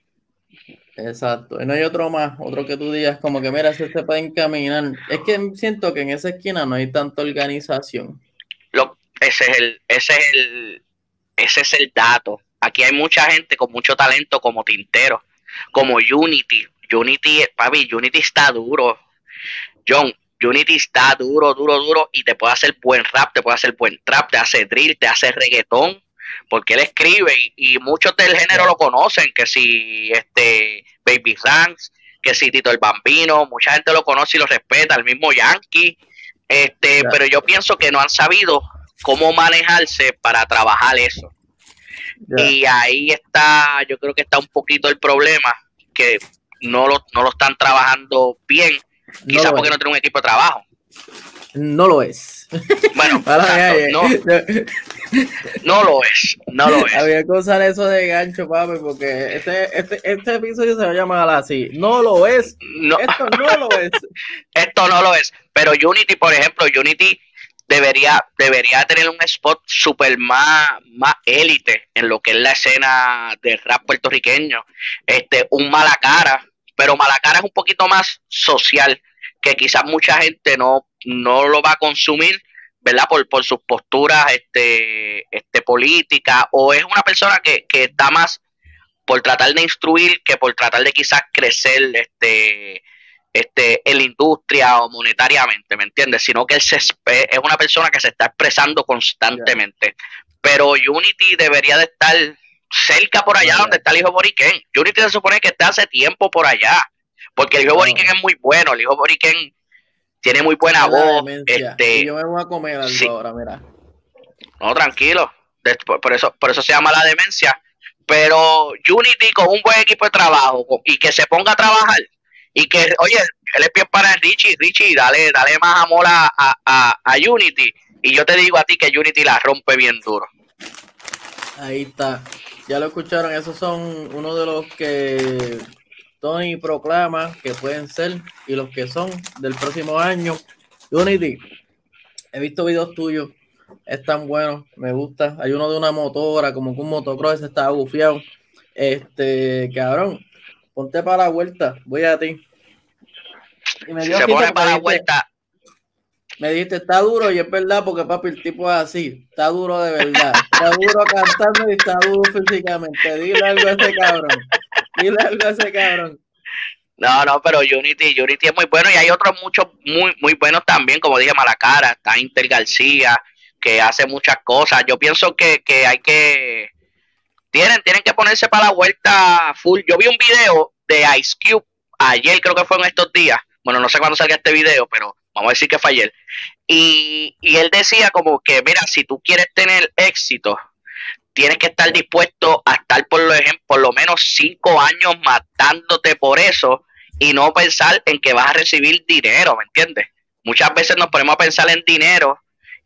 [SPEAKER 1] Exacto. Y no hay otro más, otro que tú digas como que mira, si se puede encaminar. Es que siento que en esa esquina no hay tanta organización.
[SPEAKER 2] Ese es el, ese es el, ese es el dato. Aquí hay mucha gente con mucho talento como Tintero, como Unity. Unity, papi, Unity está duro. John, Unity está duro, duro, duro y te puede hacer buen rap, te puede hacer buen trap, te hace drill, te hace reggaetón porque él escribe y, muchos del género lo conocen, que si este Baby Ranks, que si Tito el Bambino, mucha gente lo conoce y lo respeta, el mismo Yankee, este, pero yo pienso que no han sabido cómo manejarse para trabajar eso. Y ahí está, yo creo que está un poquito el problema, que no lo, no lo están trabajando bien, quizás porque no tienen un equipo de trabajo.
[SPEAKER 1] No lo es.
[SPEAKER 2] Bueno, no, no lo es, no lo es.
[SPEAKER 1] Había que usar eso de gancho, papi, porque este, este, este episodio se va a llamar así. No lo es. No. Esto no lo es.
[SPEAKER 2] Esto no lo es. Pero Unity, por ejemplo, Unity debería, debería tener un spot super más, más élite en lo que es la escena del rap puertorriqueño. Este, un mala cara, pero mala cara es un poquito más social, que quizás mucha gente no, no lo va a consumir ¿verdad? Por, por sus posturas este, este, políticas, o es una persona que, que está más por tratar de instruir que por tratar de quizás crecer este, este, en la industria o monetariamente, ¿me entiendes? Sino que él se, es una persona que se está expresando constantemente. Pero Unity debería de estar cerca por allá donde está el hijo Boriken. Unity se supone que está hace tiempo por allá, porque el hijo Boriken es muy bueno, el hijo Boriken tiene muy buena voz. Este,
[SPEAKER 1] yo me voy a comer algo ahora, mira.
[SPEAKER 2] No, tranquilo. Por eso, por eso se llama la demencia. Pero Unity con un buen equipo de trabajo y que se ponga a trabajar y que, oye, él es bien para Richie, Richie, dale, dale más amor a, a, a Unity. Y yo te digo a ti que Unity la rompe bien duro.
[SPEAKER 1] Ahí está. Ya lo escucharon, esos son uno de los que Tony proclama que pueden ser y los que son del próximo año. Unity, he visto videos tuyos, están buenos, me gusta. Hay uno de una motora, como que un motocross está bufiado. Este, cabrón, ponte para la vuelta, voy a ti.
[SPEAKER 2] Y me dio se pone para la vuelta.
[SPEAKER 1] Me dijiste, está duro y es verdad porque papi, el tipo es así, está duro de verdad, está duro cantando y está duro físicamente. Dile algo a ese cabrón. Cabrón.
[SPEAKER 2] No, no, pero Unity, Unity es muy bueno y hay otros muchos muy, muy buenos también, como dije, Malacara, está Inter García, que hace muchas cosas. Yo pienso que, que hay que, tienen, tienen que ponerse para la vuelta full. Yo vi un video de Ice Cube ayer, creo que fue en estos días. Bueno, no sé cuándo salga este video, pero vamos a decir que fue ayer. Y, y él decía como que, mira, si tú quieres tener éxito, tienes que estar dispuesto a estar por lo, por lo menos cinco años matándote por eso y no pensar en que vas a recibir dinero, ¿me entiendes? Muchas veces nos ponemos a pensar en dinero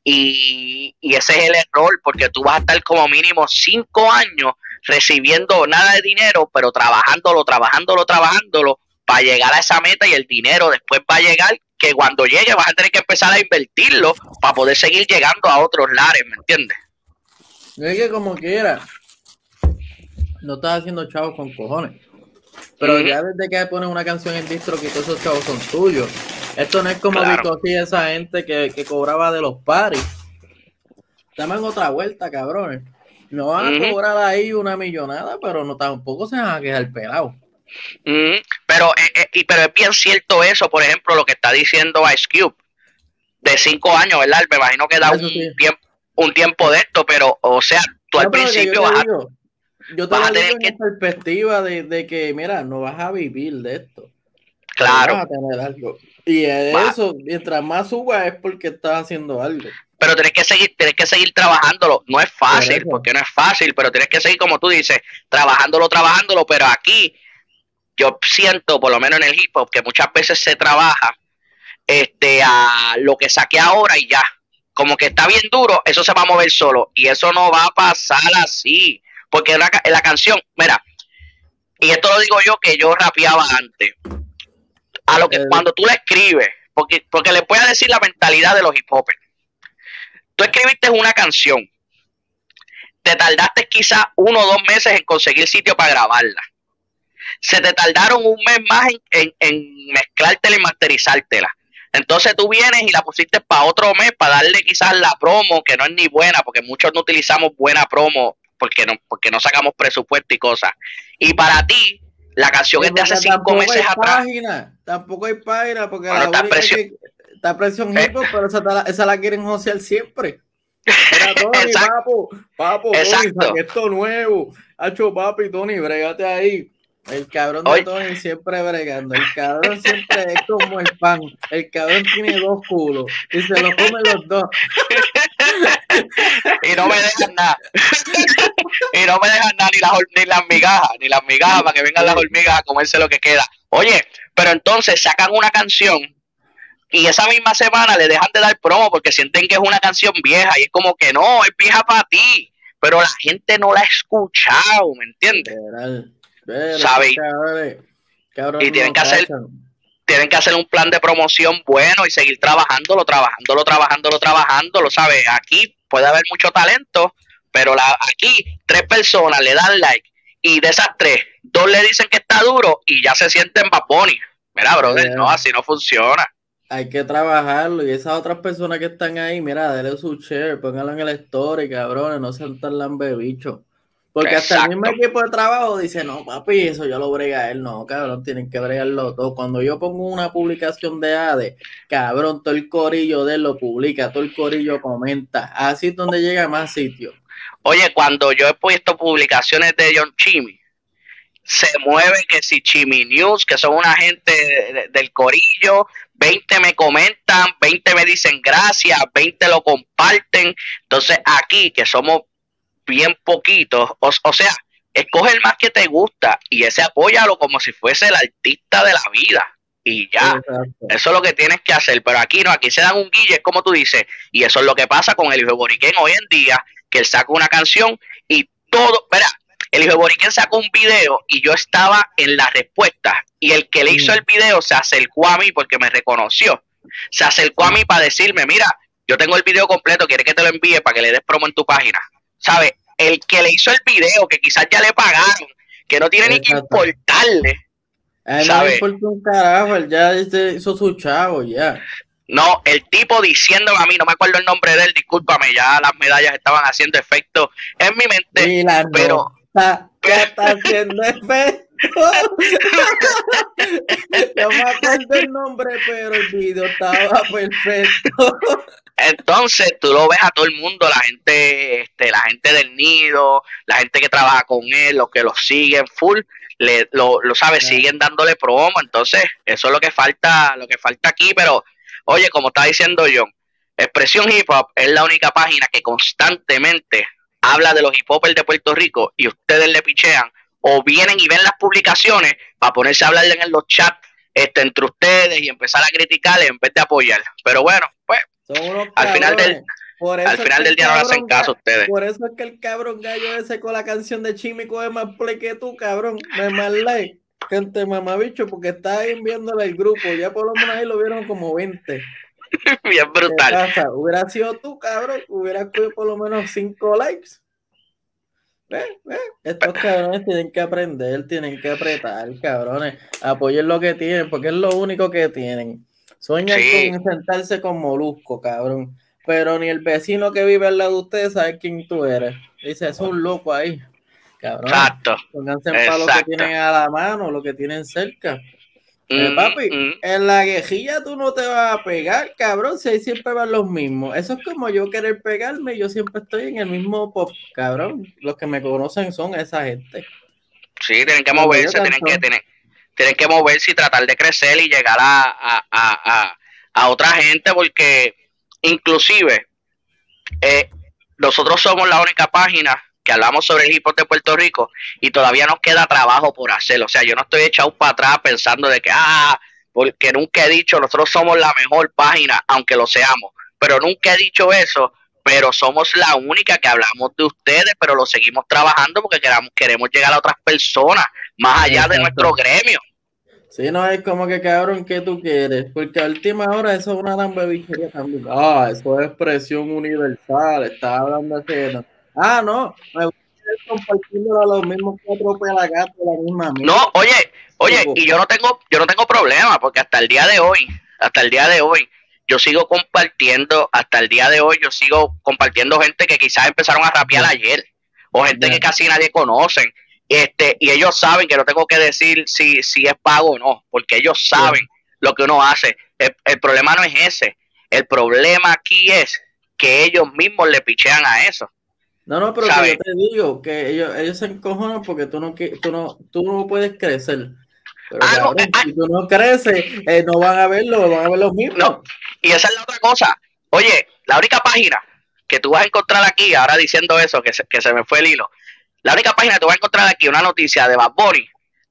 [SPEAKER 2] y, y ese es el error, porque tú vas a estar como mínimo cinco años recibiendo nada de dinero, pero trabajándolo, trabajándolo, trabajándolo para llegar a esa meta y el dinero después va a llegar que cuando llegue vas a tener que empezar a invertirlo para poder seguir llegando a otros lares, ¿me entiendes?
[SPEAKER 1] Es que como quiera, no estás haciendo chavos con cojones. Pero ya desde que pones una canción en distro que todos esos chavos son tuyos. Esto no es como claro. y esa gente que, cobraba de los paris. Estamos en otra vuelta, cabrones. No van a cobrar ahí una millonada, pero no tampoco se van a quedar pelados.
[SPEAKER 2] Mm, pero, eh, eh, y, pero es bien cierto eso, por ejemplo, lo que está diciendo Ice Cube, de cinco años, ¿verdad? Me imagino que da un, tiempo, un tiempo de esto, pero, o sea, tú al principio
[SPEAKER 1] vas a, yo te vas a tener que... perspectiva de, de, que, mira, no vas a vivir de esto.
[SPEAKER 2] Claro.
[SPEAKER 1] Vas a tener algo. Y eso, mientras más suba es porque estás haciendo algo
[SPEAKER 2] pero tienes que seguir, tienes que seguir trabajándolo. No es fácil, porque no es fácil, pero tienes que seguir, como tú dices, trabajándolo, trabajándolo. Pero aquí yo siento, por lo menos en el hip hop, que muchas veces se trabaja este a lo que saqué ahora y ya. Como que está bien duro, eso se va a mover solo. Y eso no va a pasar así. Porque la, la canción, mira, y esto lo digo yo que yo rapeaba antes. A lo que cuando tú la escribes, porque, porque le voy a decir la mentalidad de los hip hopers Tú escribiste una canción, te tardaste quizá uno o dos meses en conseguir sitio para grabarla. Se te tardaron un mes más en, en, mezclártela y masterizártela. Entonces tú vienes y la pusiste para otro mes, para darle quizás la promo, que no es ni buena, porque muchos no utilizamos buena promo porque no, porque no sacamos presupuesto y cosas. Y para ti, la canción es de hace cinco meses atrás.
[SPEAKER 1] tampoco hay página, porque la Está presión eh. pero esa, esa, la quieren josear siempre. Era Tony, papo, papo, Tony, esto nuevo. Hacho, papi, Tony, bregate ahí. El cabrón de Tony siempre bregando. El cabrón siempre es como el pan. El cabrón tiene dos culos y se lo comen los dos.
[SPEAKER 2] y no me dejan nada. y no me dejan nada ni las, ni las migajas, ni las migajas para que vengan las hormigas a comerse lo que queda. Oye, pero entonces sacan una canción y esa misma semana le dejan de dar promo porque sienten que es una canción vieja y es como que no, es vieja para ti, pero la gente no la ha escuchado, ¿me entiendes? ¿Sabes? Y tienen que hacer tienen que hacer un plan de promoción bueno y seguir trabajándolo, trabajándolo, trabajándolo, trabajándolo, ¿sabes? Aquí puede haber mucho talento, pero la, aquí tres personas le dan like y de esas tres, dos le dicen que está duro y ya se sienten baboni. Mira, brother, no, así no funciona
[SPEAKER 1] hay que trabajarlo. Y esas otras personas que están ahí, mira, denle su share, pónganlo en el story, cabrones, no sean tan lambebichos. Porque hasta el mismo equipo de trabajo dice, no, papi, eso yo lo brega él. No, cabrón, tienen que bregarlo todo. Cuando yo pongo una publicación de ADE, cabrón, todo el corillo de él lo publica, todo el corillo comenta. Así es donde llega más sitio.
[SPEAKER 2] Oye, cuando yo he puesto publicaciones de John Chimmy, se mueve que si Chimmy News, que son una gente del corillo, 20 me comentan, 20 me dicen gracias, 20 lo comparten. Entonces aquí, que somos bien poquitos, o, sea, escoge el más que te gusta y ese apóyalo como si fuese el artista de la vida. Y ya, eso es lo que tienes que hacer. Pero aquí no, aquí se dan un guille, como tú dices. Y eso es lo que pasa con el hijo de Boriquén hoy en día, que él saca una canción y todo, verá, el hijo de Boriquén sacó un video y yo estaba en la respuesta y el que le hizo mm. el video se acercó a mí porque me reconoció. Se acercó a mí para decirme, mira, yo tengo el video completo, quiere que te lo envíe para que le des promo en tu página. ¿Sabes? El que le hizo el video, que quizás ya le pagaron, que no tiene ni que importarle.
[SPEAKER 1] no le importa un carajo, él ya hizo su chavo, ya.
[SPEAKER 2] No, el tipo diciéndome a mí, no me acuerdo el nombre de él, discúlpame, ya las medallas estaban haciendo efecto en mi mente, pero
[SPEAKER 1] está, está haciendo efecto. no me acuerdo el nombre, pero el video estaba perfecto.
[SPEAKER 2] Entonces tú lo ves a todo el mundo, la gente, este, la gente del nido, la gente que trabaja con él, los que lo siguen full, le, lo, lo sabe, siguen dándole promo. Entonces, eso es lo que falta, lo que falta aquí, pero oye, como está diciendo John, Expresión Hip Hop es la única página que constantemente habla de los hip hopers de Puerto Rico y ustedes le pichean o vienen y ven las publicaciones para ponerse a hablar en los chats este, entre ustedes y empezar a criticarle en vez de apoyar. Pero bueno, pues al final del al final del día no hacen caso a ustedes.
[SPEAKER 1] Por eso es que el cabrón gallo ese con la canción de Chimico es más play que tú, cabrón. Me más like. Gente mamabicho, porque está ahí viéndole el grupo. Ya por lo menos ahí lo vieron como 20.
[SPEAKER 2] Bien brutal.
[SPEAKER 1] Hubiera sido tú, cabrón, hubiera cogido por lo menos 5 likes. Estos cabrones tienen que aprender, tienen que apretar, cabrones. Apoyen lo que tienen, porque es lo único que tienen. Sueñan con sentarse con molusco, cabrón. Pero ni el vecino que vive al lado de ustedes sabe quién tú eres. Dice, es un loco ahí. Cabrón.
[SPEAKER 2] Exacto.
[SPEAKER 1] Pónganse para lo que tienen a la mano, lo que tienen cerca. Eh,
[SPEAKER 2] Mm,
[SPEAKER 1] papi,
[SPEAKER 2] mm.
[SPEAKER 1] en la quejilla tú no te vas a pegar, cabrón, si ahí siempre van los mismos. Eso es como yo querer pegarme, yo siempre estoy en el mismo pop, cabrón. Los que me conocen son esa gente.
[SPEAKER 2] Sí, tienen que moverse, tienen que, tienen, tienen que moverse y tratar de crecer y llegar a, a, a, a, otra gente porque inclusive eh, nosotros somos la única página que hablamos sobre el hip hop de Puerto Rico y todavía nos queda trabajo por hacer. O sea, yo no estoy echado para atrás pensando de que, ah, porque nunca he dicho, nosotros somos la mejor página, aunque lo seamos, pero nunca he dicho eso, pero somos la única que hablamos de ustedes, pero lo seguimos trabajando porque queramos, queremos llegar a otras personas, más allá de nuestro gremio.
[SPEAKER 1] Si no es como que cabrón, ¿qué tú quieres? Porque a última hora eso es una lambebichería también. Ah, eso es expresión universal, está hablando de no. Ah, no, me voy a ir compartiendo a los mismos cuatro pelagatos de la misma mierda.
[SPEAKER 2] No, oye, oye, y yo no tengo, yo no tengo problema, porque hasta el día de hoy, hasta el día de hoy, yo sigo compartiendo, hasta el día de hoy, yo sigo compartiendo gente que quizás empezaron a rapear ayer, o gente que casi nadie conocen, este, y ellos saben que no tengo que decir si, si es pago o no, porque ellos saben lo que uno hace. El, el problema no es ese, el problema aquí es que ellos mismos le pichean a eso.
[SPEAKER 1] No, no, pero que yo te digo que ellos, ellos se encojonan porque tú no, tú no, tú no puedes crecer. Pero
[SPEAKER 2] Ah, no,
[SPEAKER 1] cabrón,
[SPEAKER 2] eh, ah.
[SPEAKER 1] si tú no creces, eh, no van a verlo, van a ver los mismos.
[SPEAKER 2] No. Y esa es la otra cosa. Oye, la única página que tú vas a encontrar aquí, ahora diciendo eso, que se, que se me fue el hilo, la única página que tú vas a encontrar aquí, una noticia de Bad Bunny,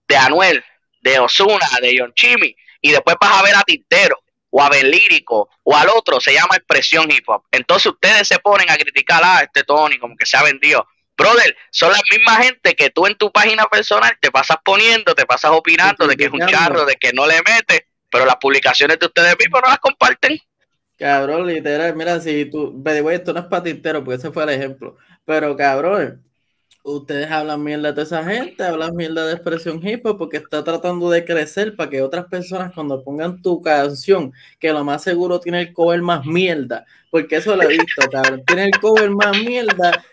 [SPEAKER 2] de Anuel, de Osuna, de John Chimmy, y después vas a ver a Tintero, o a Ben Lírico, o al otro, se llama Expresión Hip Hop. Entonces ustedes se ponen a criticar a este Tony, como que se ha vendido. Brother, son la misma gente que tú en tu página personal te pasas poniendo, te pasas opinando de que es un charro, de que no le metes, pero las publicaciones de ustedes mismos no las comparten.
[SPEAKER 1] Cabrón, literal, mira, si tú, esto no es para tintero, porque ese fue el ejemplo, pero cabrón, ustedes hablan mierda de esa gente, hablan mierda de expresión hip hop, porque está tratando de crecer para que otras personas cuando pongan tu canción, que lo más seguro tiene el cover más mierda, porque eso lo he visto, cabrón, tiene el cover más mierda,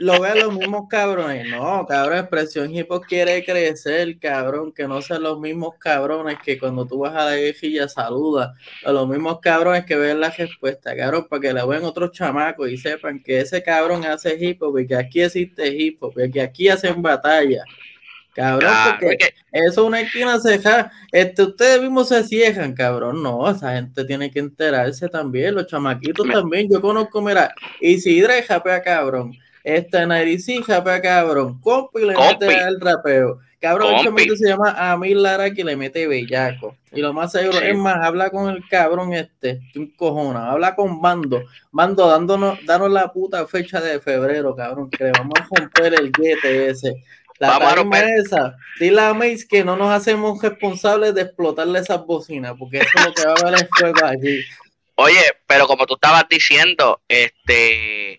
[SPEAKER 1] lo vean los mismos cabrones, no, cabrón, expresión hip hop quiere crecer, cabrón, que no sean los mismos cabrones que cuando tú vas a la viejilla saluda a los mismos cabrones que ven la respuesta, cabrón, para que la vean otros chamacos y sepan que ese cabrón hace hip hop y que aquí existe hip hop y que aquí hacen batalla. Cabrón,
[SPEAKER 2] Claro,
[SPEAKER 1] porque
[SPEAKER 2] es que-
[SPEAKER 1] eso una esquina ceja, este, ustedes mismos se ciejan, cabrón. No, esa gente tiene que enterarse también, los chamaquitos
[SPEAKER 2] Me-
[SPEAKER 1] también. Yo conozco, mira, Isidre japea cabrón, este Nairici japea cabrón, compi le
[SPEAKER 2] Compi.
[SPEAKER 1] mete el rapeo. Cabrón, el chamaquito se llama Amil Lara que le mete bellaco. Y lo más seguro,
[SPEAKER 2] Sí.
[SPEAKER 1] es más, habla con el cabrón este, que un cojona, habla con Bando, Bando dándonos, danos la puta fecha de febrero, cabrón, que le vamos a romper el guete ese. La
[SPEAKER 2] Vamos
[SPEAKER 1] esa, dile a Mace que no nos hacemos responsables de explotarle esas bocinas, porque eso es lo que va a haber es fuego allí.
[SPEAKER 2] Oye, pero como tú estabas diciendo, este,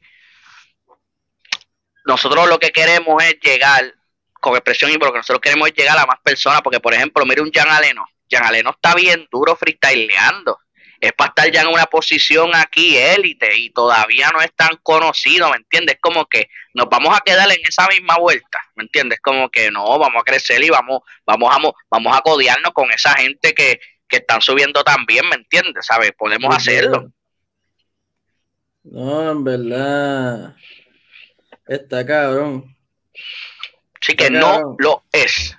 [SPEAKER 2] nosotros lo que queremos es llegar con expresión y lo que nosotros queremos es llegar a más personas, porque por ejemplo, mire un Jan Aleno, Jan Aleno está bien duro freestyleando, es para estar ya en una posición aquí élite y todavía no es tan conocido, ¿me entiendes? Como que nos vamos a quedar en esa misma vuelta, ¿me entiendes? Como que no, vamos a crecer y vamos, vamos a, mo- vamos a codearnos con esa gente que, que están subiendo también, ¿me entiendes? ¿Sabes? Podemos hacerlo.
[SPEAKER 1] No, en verdad. Está cabrón.
[SPEAKER 2] Así que
[SPEAKER 1] Está
[SPEAKER 2] no
[SPEAKER 1] cabrón.
[SPEAKER 2] lo es.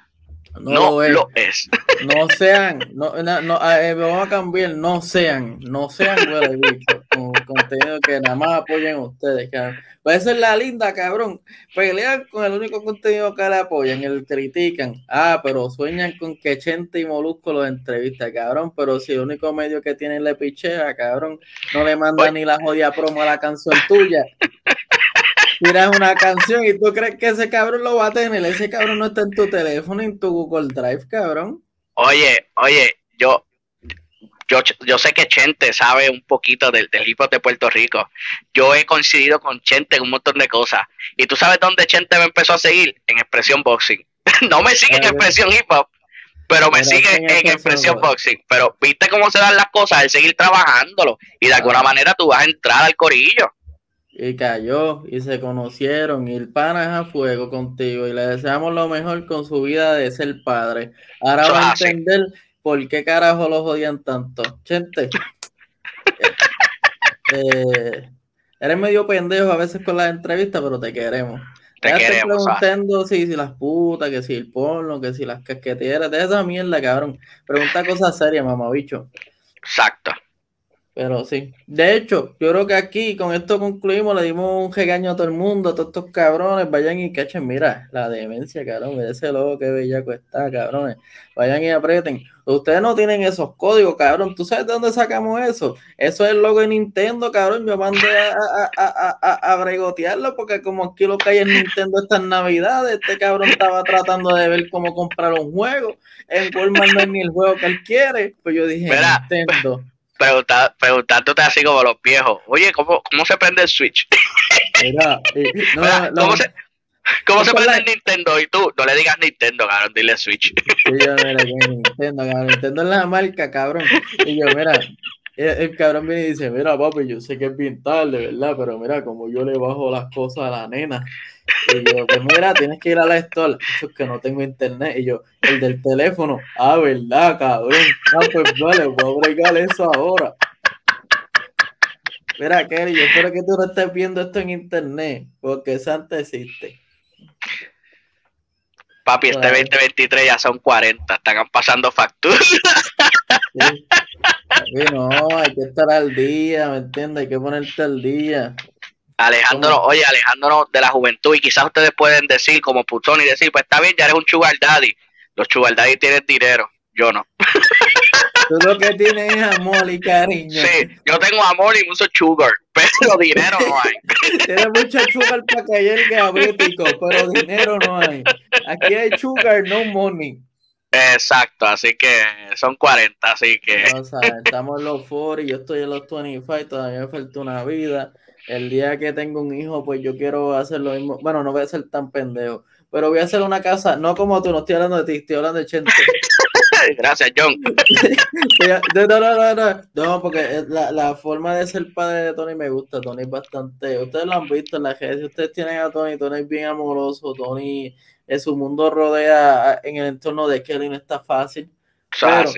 [SPEAKER 1] No,
[SPEAKER 2] No,
[SPEAKER 1] lo es.
[SPEAKER 2] lo es.
[SPEAKER 1] No sean, no, no, no, eh, vamos a cambiar, no sean, no sean huele bicho, con contenido que nada más apoyen ustedes, cabrón. Puede ser la linda, cabrón. Pelean con el único contenido que le apoyan, el critican. Ah, pero sueñan con que Chente y Molusco los entrevista, cabrón. Pero si el único medio que tienen le pichea, cabrón, no le manda ni la jodida promo a la canción tuya. Tiras una canción y tú crees que ese cabrón lo va a tener. Ese cabrón no está en tu teléfono, en tu Google Drive, cabrón.
[SPEAKER 2] Oye, oye, yo, yo, yo sé que Chente sabe un poquito del, del hip hop de Puerto Rico. Yo he coincidido con Chente en un montón de cosas. ¿Y tú sabes dónde Chente me empezó a seguir? En Expresión Boxing. no me sigue en Expresión Hip Hop, pero me
[SPEAKER 1] Pero
[SPEAKER 2] sigue
[SPEAKER 1] en
[SPEAKER 2] en
[SPEAKER 1] Expresión Boxing.
[SPEAKER 2] Pero viste cómo se dan las cosas, el seguir trabajándolo. Y de alguna manera tú vas a entrar al corillo.
[SPEAKER 1] Y cayó y se conocieron y el pana es a fuego contigo y le deseamos lo mejor con su vida de ser padre. Ahora va a entender por qué carajo los odian tanto. Chente, eh, eres medio pendejo a veces con las entrevistas, pero te queremos.
[SPEAKER 2] Te queremos,
[SPEAKER 1] preguntando si, si las putas, que si el porno, que si las casqueteras, de esa mierda, cabrón. Pregunta cosas serias, mamabicho.
[SPEAKER 2] Exacto.
[SPEAKER 1] Pero sí. De hecho, yo creo que aquí con esto concluimos, le dimos un regaño a todo el mundo, a todos estos cabrones, vayan y cachen, mira, la demencia, cabrón, ese loco que bellaco está, cabrones. Vayan y aprieten. Ustedes no tienen esos códigos, cabrón. ¿Tú sabes de dónde sacamos eso? Eso es el logo de Nintendo, cabrón. Yo mandé a, a, a, a, bregotearlo porque como aquí lo que hay en Nintendo estas navidades, este cabrón estaba tratando de ver cómo comprar un juego. El Walmart no es ni el juego que él quiere. Pues yo dije, Nintendo
[SPEAKER 2] pregunta, preguntándote así como los viejos, oye, ¿cómo, cómo se prende el Switch? Mira, ¿Cómo se, cómo se prende el Nintendo? Y tú, no le digas Nintendo, cabrón, dile Switch.
[SPEAKER 1] Sí, yo, mira, que Nintendo, cabrón, Nintendo es la marca, cabrón. Y yo, mira, el, cabrón viene y dice, mira, papi, yo sé que es bien tarde, ¿verdad? Pero mira, como yo le bajo las cosas a la nena. Y yo, pues mira, tienes que ir a la store. Eso es que no tengo internet. Y yo, el del teléfono. Ah, ¿verdad, cabrón? Ah, pues vale, voy a bregar eso ahora. Mira, Kelly, yo espero que tú no estés viendo esto en internet, porque Santa existe.
[SPEAKER 2] Papi, este 2023 ya son 40, están pasando facturas.
[SPEAKER 1] No, hay que estar al día, ¿me entiendes? Hay que ponerte al día.
[SPEAKER 2] Alejándonos, oye, alejándonos de la juventud y quizás ustedes pueden decir como putón y decir, pues está bien, ya eres un sugar daddy. Los sugar daddy tienen dinero, yo no.
[SPEAKER 1] Tú lo que tienes es amor y cariño.
[SPEAKER 2] Sí, yo tengo amor y mucho sugar, pero dinero no hay.
[SPEAKER 1] Tienes mucho sugar para haya el diabético, pero dinero no hay. Aquí hay sugar, no money.
[SPEAKER 2] Exacto, así que son 40, así que.
[SPEAKER 1] estamos en los 40, yo estoy en los 25, todavía me falta una vida. El día que tengo un hijo, pues yo quiero hacer lo mismo. Bueno, no voy a ser tan pendejo, pero voy a hacer una casa, no como tú, no estoy hablando de ti, estoy hablando de Chente.
[SPEAKER 2] Gracias, John.
[SPEAKER 1] no, no, no, no, no, porque la, la, forma de ser padre de Tony me gusta. Tony es bastante. Ustedes lo han visto en la gente. Ustedes tienen a Tony, Tony es bien amoroso. Tony, en su mundo rodea en el entorno de Kelly, no está fácil. Pero,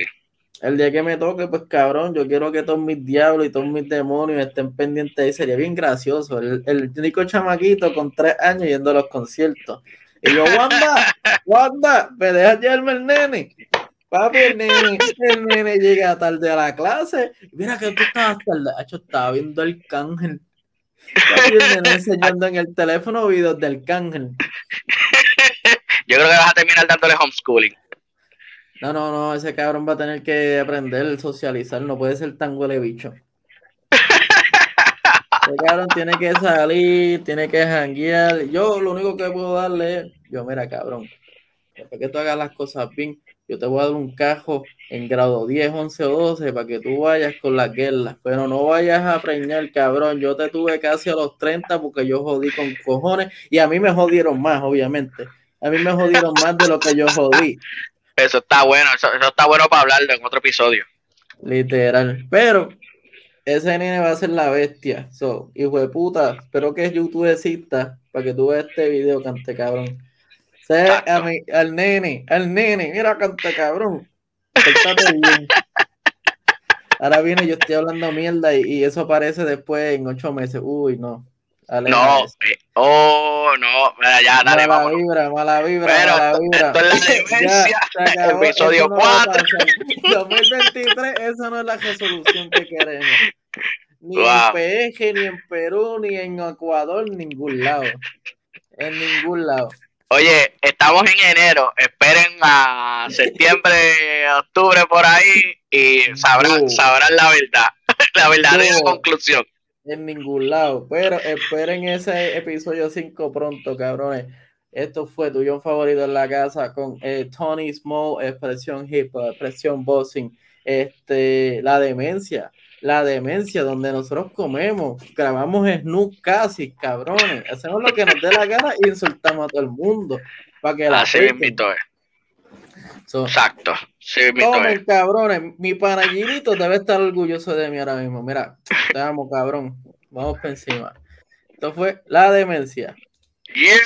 [SPEAKER 1] el día que me toque, pues cabrón, yo quiero que todos mis diablos y todos mis demonios estén pendientes y sería bien gracioso. El, el único chamaquito con tres años yendo a los conciertos. Y yo, Wanda, Wanda, me dejas llevarme el nene. Papi, el nene, el nene llega tarde a la clase. Mira que tú estabas tarde. Hecho, estaba viendo el cángel. Papi, el nene enseñando en el teléfono videos del cángel.
[SPEAKER 2] Yo creo que vas a terminar dándole homeschooling.
[SPEAKER 1] No, no, no, ese cabrón va a tener que aprender a socializar, no puede ser tan huele bicho. Ese cabrón tiene que salir, tiene que janguear. Yo lo único que puedo darle es, yo, mira, cabrón, para que tú hagas las cosas bien, yo te voy a dar un cajo en grado 10, 11 o 12 para que tú vayas con las guerras, pero no vayas a preñar, cabrón. Yo te tuve casi a los 30 porque yo jodí con cojones y a mí me jodieron más, obviamente. A mí me jodieron más de lo que yo jodí.
[SPEAKER 2] Eso está bueno, eso, está bueno para hablarlo en otro episodio.
[SPEAKER 1] Literal. Pero ese nene va a ser la bestia. So, hijo de puta, espero que YouTube exista para que tú veas este video, cante cabrón. Sé al nene, al nene, mira, cante cabrón. bien. Ahora viene, yo estoy hablando mierda y, y, eso aparece después en ocho meses. Uy, no.
[SPEAKER 2] No, eh, oh, no, ya, dale,
[SPEAKER 1] mala Vibra, mala vibra,
[SPEAKER 2] Pero,
[SPEAKER 1] mala vibra.
[SPEAKER 2] Esto es la demencia, episodio 4.
[SPEAKER 1] 2023, esa no es la resolución que queremos. Ni en PG, ni en Perú, ni en Ecuador, en ningún lado. En ningún lado.
[SPEAKER 2] Oye, estamos en enero, esperen a septiembre, octubre por ahí y sabrán, sabrán la verdad, la verdadera conclusión.
[SPEAKER 1] En ningún lado, pero esperen ese episodio 5 pronto, cabrones. Esto fue tu guion favorito en la casa con eh, Tony Small, expresión hip, expresión bossing, este, la demencia la demencia, donde nosotros comemos, grabamos snoop casi, cabrones, hacemos lo que nos dé la gana y insultamos a todo el mundo. Para que la
[SPEAKER 2] Así Exacto. Sí,
[SPEAKER 1] tomen, cabrones. Mi debe estar orgulloso de mí ahora mismo. Mira, te amo, cabrón. Vamos por encima. Esto fue La Demencia.
[SPEAKER 2] Yeah.